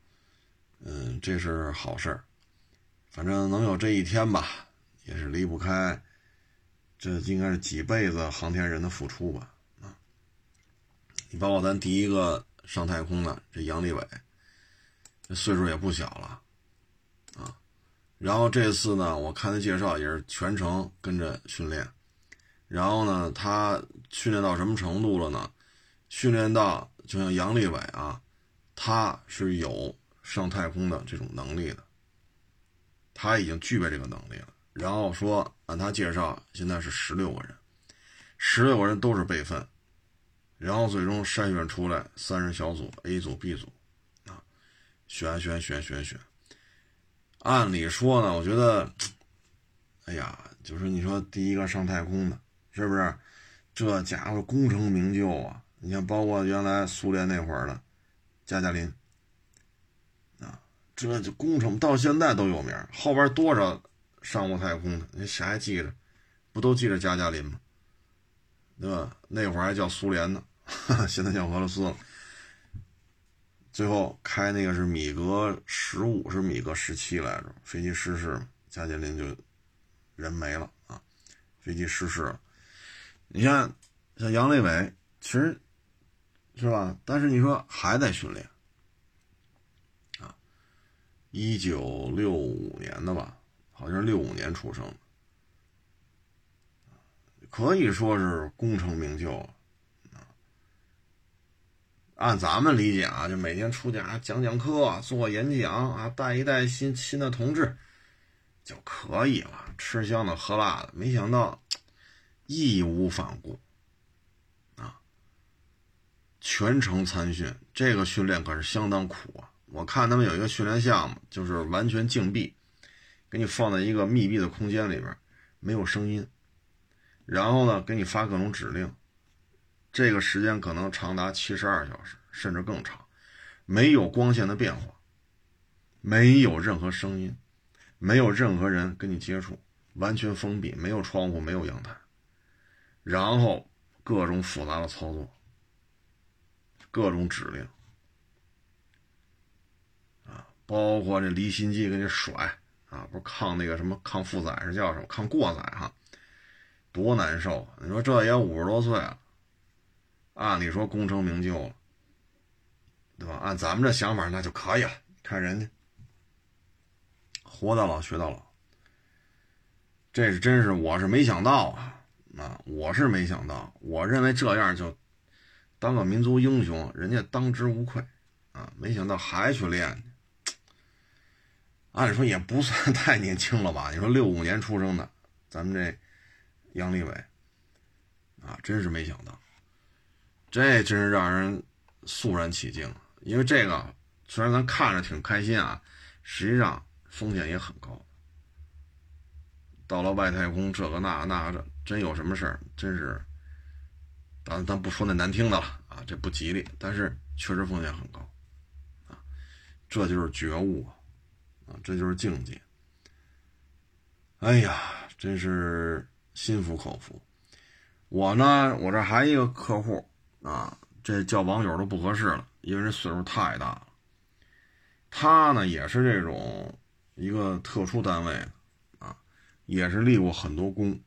嗯，这是好事儿，反正能有这一天吧，也是离不开，这应该是几辈子航天人的付出吧啊，你包括咱第一个上太空的这杨利伟，这岁数也不小了。啊然后这次呢，我看他介绍也是全程跟着训练。然后呢，他训练到什么程度了呢？训练到就像杨利伟啊，他是有上太空的这种能力的他已经具备这个能力了。然后说按他介绍，现在是十六个人，十六个人都是备份，然后最终筛选出来三人小组 A 组 B 组，啊，选选选选选。按理说呢，我觉得，哎呀，就是你说第一个上太空的，是不是？这家伙功成名就啊！你看，包括原来苏联那会儿的加加林，啊，这就工程到现在都有名。后边多少上过太空的，你谁还记着？不都记着加加林吗？对吧？那会儿还叫苏联呢，现在叫俄罗斯了。最后开那个是米格十五，是米格十七来着，飞机失事，加加林就人没了啊，飞机失事了。你像像杨利伟，其实是吧？但是你说还在训练啊？一九六五年的吧，好像是六五年出生的，可以说是功成名就啊。按咱们理解啊，就每天出去啊讲讲课、做演讲啊，带一带新新的同志就可以了，吃香的喝辣的。没想到。义无反顾，啊，全程参训，这个训练可是相当苦啊！我看他们有一个训练项目，就是完全禁闭，给你放在一个密闭的空间里边，没有声音，然后呢，给你发各种指令，这个时间可能长达七十二小时，甚至更长，没有光线的变化，没有任何声音，没有任何人跟你接触，完全封闭，没有窗户，没有阳台。然后各种复杂的操作，各种指令。啊，包括这离心机给你甩啊，不是抗那个什么抗负载是叫什么抗过载哈，多难受！你说这也五十多岁了，按理说功成名就了，对吧？按咱们这想法那就可以了。看人家活到老学到老，这是真是我是没想到啊。啊，我是没想到，我认为这样就当个民族英雄，人家当之无愧啊！没想到还去练，按说也不算 太年轻了吧？你说六五年出生的，咱们这杨利伟啊，真是没想到，这真是让人肃然起敬。因为这个虽然咱看着挺开心啊，实际上风险也很高。到了外太空，这个那那这。真有什么事儿，真是，咱咱不说那难听的了啊，这不吉利，但是确实风险很高，啊，这就是觉悟啊，啊，这就是境界。哎呀，真是心服口服。我呢，我这还一个客户啊，这叫网友都不合适了，因为这岁数太大了。他呢，也是这种一个特殊单位啊，也是立过很多功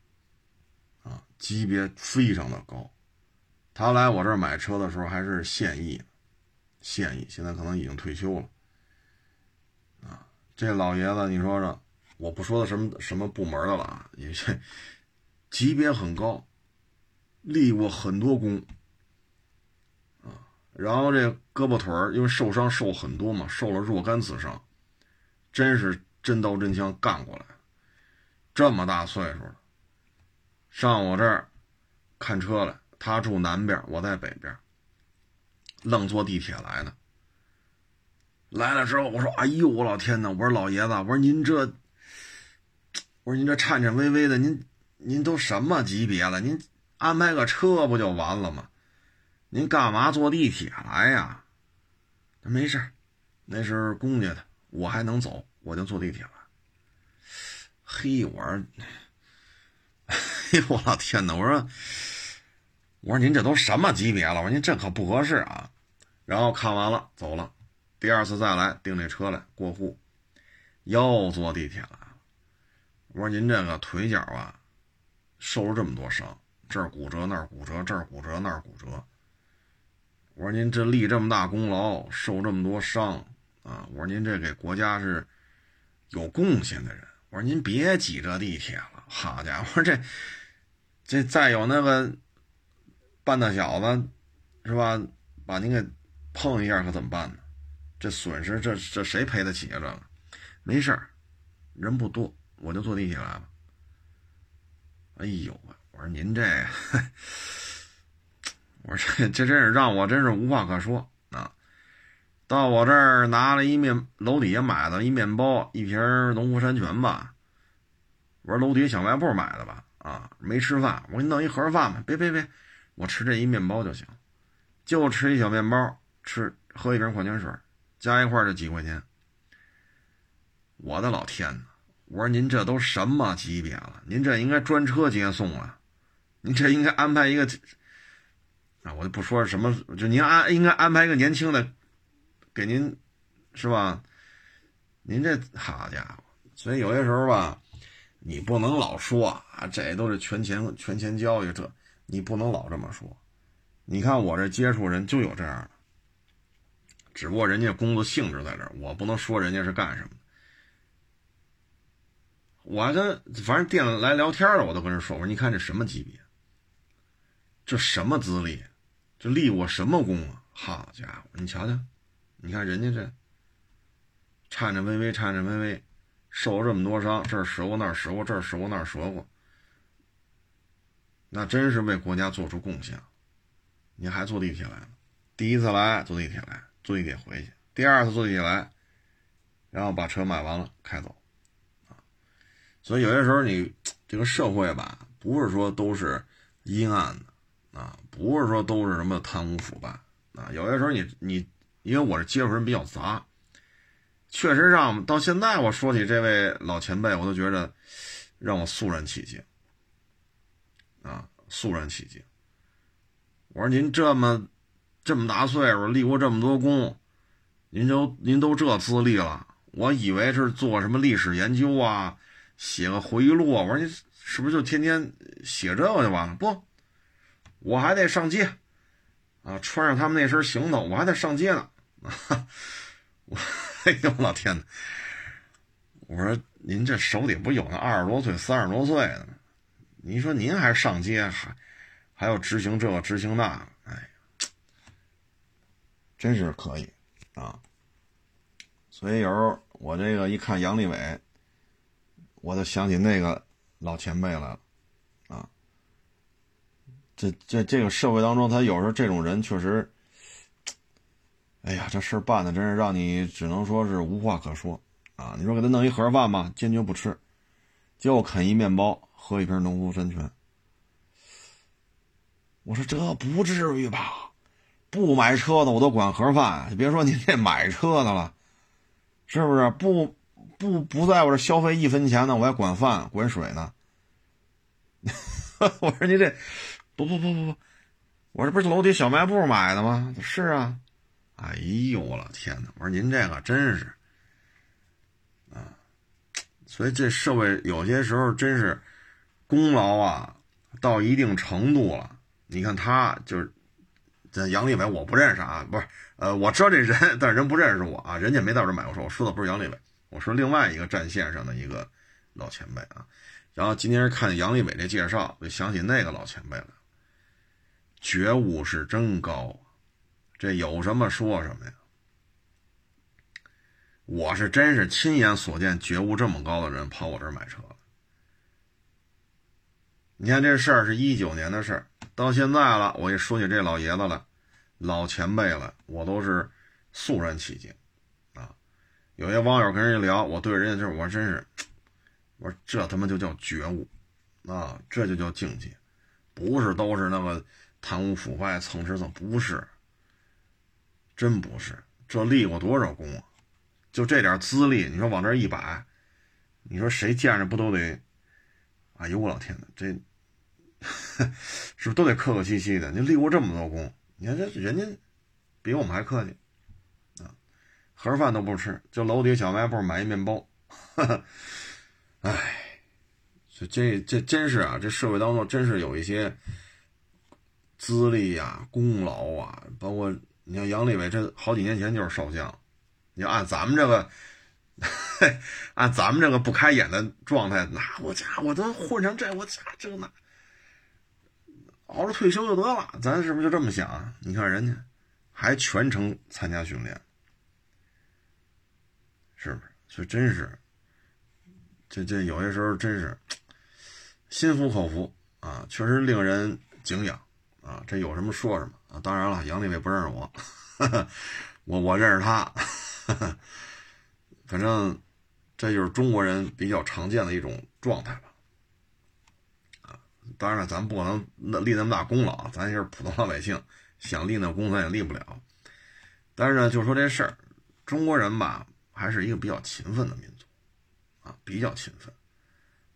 啊。级别非常的高，他来我这儿买车的时候还是现役，现役，现在可能已经退休了。这老爷子，你说说，我不说的什么什么部门的了啊，也这级别很高，立过很多功，啊，然后这胳膊腿儿因为受伤受很多嘛，受了若干次伤，真是真刀真枪干过来，这么大岁数了。上我这儿看车来，他住南边，我在北边，愣坐地铁来的。来了之后，我说：“哎呦，我老天呐！我说老爷子，我说您这，我说您这颤颤巍巍的，您您都什么级别了？您安排个车不就完了吗？您干嘛坐地铁来呀？”他没事那是公家的，我还能走，我就坐地铁了。嘿，我说。哎呦我老天哪！我说，我说您这都什么级别了？我说您这可不合适啊。然后看完了走了，第二次再来订这车来过户，又坐地铁了。我说您这个腿脚啊，受了这么多伤，这儿骨折那儿骨折，这儿骨折那儿骨折。我说您这立这么大功劳，受这么多伤啊！我说您这给国家是有贡献的人。我说您别挤这地铁了，好家伙这。这再有那个半大小子，是吧？把您给碰一下，可怎么办呢？这损失，这这谁赔得起啊？这个没事儿，人不多，我就坐地铁来了。哎呦我说您这，我说这这真是让我真是无话可说啊！到我这儿拿了一面楼底下买的一面包，一瓶农夫山泉吧。我说楼底下小卖部买的吧？啊，没吃饭，我给你弄一盒饭吧。别别别，我吃这一面包就行，就吃一小面包，吃喝一瓶矿泉水，加一块就几块钱。我的老天哪！我说您这都什么级别了？您这应该专车接送啊！您这应该安排一个……啊，我就不说什么，就您安应该安排一个年轻的，给您，是吧？您这好家伙！所以有些时候吧，你不能老说啊，这都是权钱权钱交易，这你不能老这么说。你看我这接触人就有这样的，只不过人家工作性质在这儿，我不能说人家是干什么。我还跟反正店里来聊天的，我都跟人说：“我说你看这什么级别？这什么资历？这立过什么功啊？好家伙，你瞧瞧，你看人家这颤颤巍巍、颤颤巍巍，受了这么多伤，这儿折过那儿折过，这儿折过那儿折过，那真是为国家做出贡献。你还坐地铁来了？第一次来坐地铁来，坐地铁回去；第二次坐地铁来，然后把车买完了开走。”啊所以有些时候，你这个社会吧，不是说都是阴暗的啊，不是说都是什么贪污腐败啊。有些时候，你你，因为我这接触人比较杂，确实让到现在我说起这位老前辈，我都觉得让我肃然起敬啊，肃然起敬。我说您这么这么大岁数，立过这么多功，您都您都这资历了，我以为是做什么历史研究啊。写个回忆录啊，我说你是不是就天天写这个就完了？不，我还得上街啊，穿上他们那身行头，我还得上街呢。我，哎呦老天哪！我说您这手里不有那二十多岁、三十多岁的吗？您说您还上街，还还要执行这个执行那，哎，真是可以啊。所以有时候我这个一看杨利伟。我就想起那个老前辈来了，啊，这这这个社会当中，他有时候这种人确实，哎呀，这事办的真是让你只能说是无话可说啊！你说给他弄一盒饭吧，坚决不吃，就啃一面包，喝一瓶农夫山泉。我说这不至于吧？不买车的我都管盒饭，别说您这买车的了，是不是？不。不不在我这消费一分钱呢，我还管饭管水呢。我说你这，不不不不不，我这不是楼底小卖部买的吗？是啊。哎呦我老天哪！我说您这个真是，啊，所以这社会有些时候真是功劳啊，到一定程度了。你看他就是这杨利伟，我不认识啊，不是，呃，我知道这人，但是人不认识我啊，人家没到这买过车。我说的不是杨利伟。我说另外一个战线上的一个老前辈啊，然后今天看杨利伟这介绍，就想起那个老前辈了。觉悟是真高，这有什么说什么呀？我是真是亲眼所见，觉悟这么高的人跑我这儿买车。你看这事儿是一九年的事儿，到现在了，我一说起这老爷子了，老前辈了，我都是肃然起敬啊。有些网友跟人家聊，我对人家就我真是，我说这他妈就叫觉悟，啊，这就叫境界，不是都是那个贪污腐败蹭吃蹭，不是，真不是，这立过多少功啊？就这点资历，你说往这一摆，你说谁见着不都得？哎呦我老天哪，这 是不是都得客客气气的？你立过这么多功，你看这人家比我们还客气啊。盒饭都不吃，就楼底小卖部买一面包。哎，这这这真是啊！这社会当中真是有一些资历呀、功劳啊，包括你像杨利伟，这好几年前就是少将。你按咱们这个，按咱们这个不开眼的状态，那我家我都混成这，我家这那熬着退休就得了。咱是不是就这么想？你看人家还全程参加训练。是不是？所以真是这这有些时候真是心服口服啊，确实令人敬仰啊。这有什么说什么啊？当然了，杨利伟不认识我，我我认识他，反正这就是中国人比较常见的一种状态吧。当然了，咱不可能那立那么大功劳，咱也是普通老百姓，想立那功咱也立不了。但是呢，就说这事儿，中国人吧，还是一个比较勤奋的民族。啊，比较勤奋，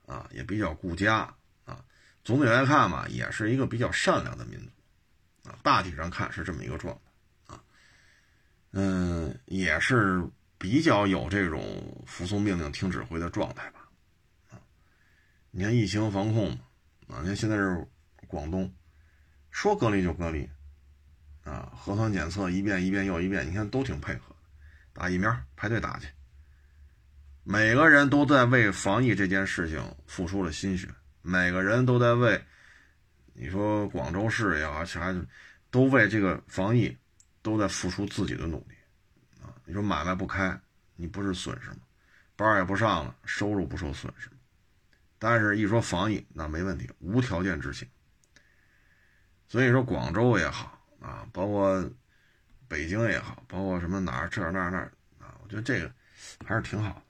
啊，也比较顾家，啊，总体来看嘛，也是一个比较善良的民族，啊，大体上看是这么一个状态，啊，嗯，也是比较有这种服从命令、听指挥的状态吧，啊，你看疫情防控，啊，你看现在是广东，说隔离就隔离，啊，核酸检测一遍一遍又一遍，你看都挺配合，打疫苗排队打去。每个人都在为防疫这件事情付出了心血，每个人都在为，你说广州市也好，啥都为这个防疫都在付出自己的努力啊！你说买卖不开，你不是损失吗？班也不上了，收入不受损失但是，一说防疫，那没问题，无条件执行。所以说，广州也好啊，包括北京也好，包括什么哪儿这那那啊，我觉得这个还是挺好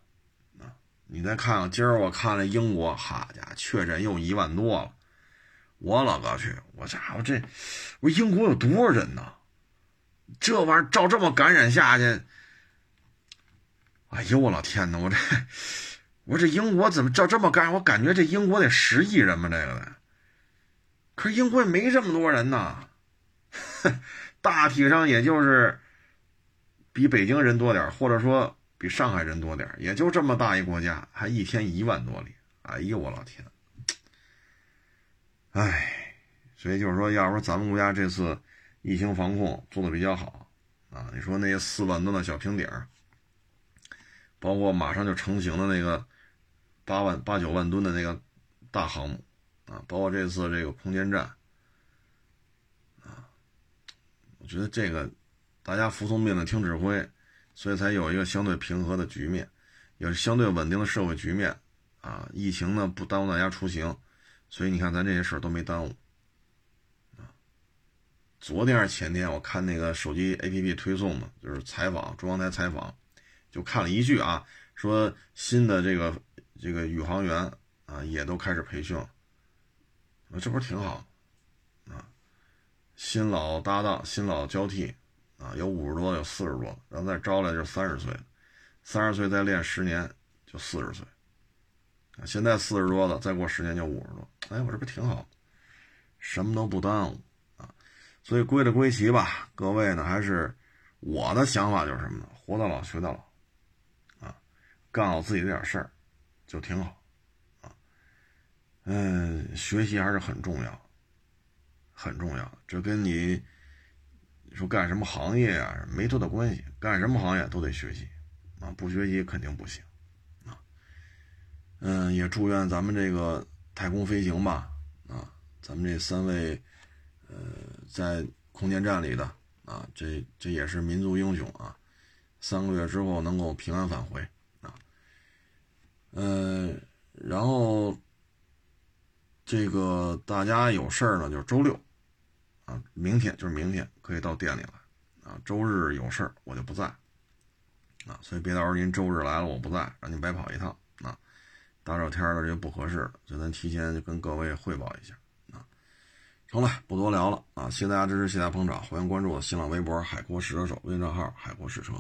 的啊。你再看看，今儿我看了英国，好家伙，确诊又一万多了。我勒个去！我家伙这，我英国有多少人呢？这玩意儿照这么感染下去，哎呦我老天哪！我这，我这英国怎么照这么干？我感觉这英国得十亿人吧？这个得，可是英国也没这么多人呐，大体上也就是比北京人多点，或者说。比上海人多点也就这么大一国家，还一天一万多例。哎呦我老天！哎，所以就是说，要说咱们国家这次疫情防控做的比较好啊，你说那些四万吨的小平顶儿，包括马上就成型的那个八万八九万吨的那个大航母啊，包括这次这个空间站啊，我觉得这个大家服从命令，听指挥。所以才有一个相对平和的局面，有相对稳定的社会局面，啊，疫情呢不耽误大家出行，所以你看咱这些事儿都没耽误，啊，昨天还是前天，我看那个手机 APP 推送嘛，就是采访中央台采访，就看了一句啊，说新的这个这个宇航员啊也都开始培训，那这不是挺好，啊，新老搭档，新老交替。啊，有五十多，有四十多，然后再招来就三十岁，三十岁再练十年就四十岁，啊，现在四十多了，再过十年就五十多，哎，我这不挺好，什么都不耽误啊，所以归了归齐吧，各位呢，还是我的想法就是什么呢？活到老学到老，干好自己这点事儿就挺好，啊，嗯，学习还是很重要，很重要，这跟你。说干什么行业啊？没多大关系，干什么行业都得学习，啊，不学习肯定不行，啊，嗯，也祝愿咱们这个太空飞行吧，啊，咱们这三位，呃，在空间站里的，啊，这这也是民族英雄啊，三个月之后能够平安返回，嗯，然后这个大家有事儿呢，就是周六。啊，明天就是明天，可以到店里来啊。周日有事儿，我就不在啊，所以别到时候您周日来了我不在，让您白跑一趟啊。大热天的这不合适，就咱提前就跟各位汇报一下啊。成了，不多聊了啊。谢谢大家支持，谢谢大家捧场，欢迎关注我新浪微博“海阔试车手”微信账号“海阔试车”。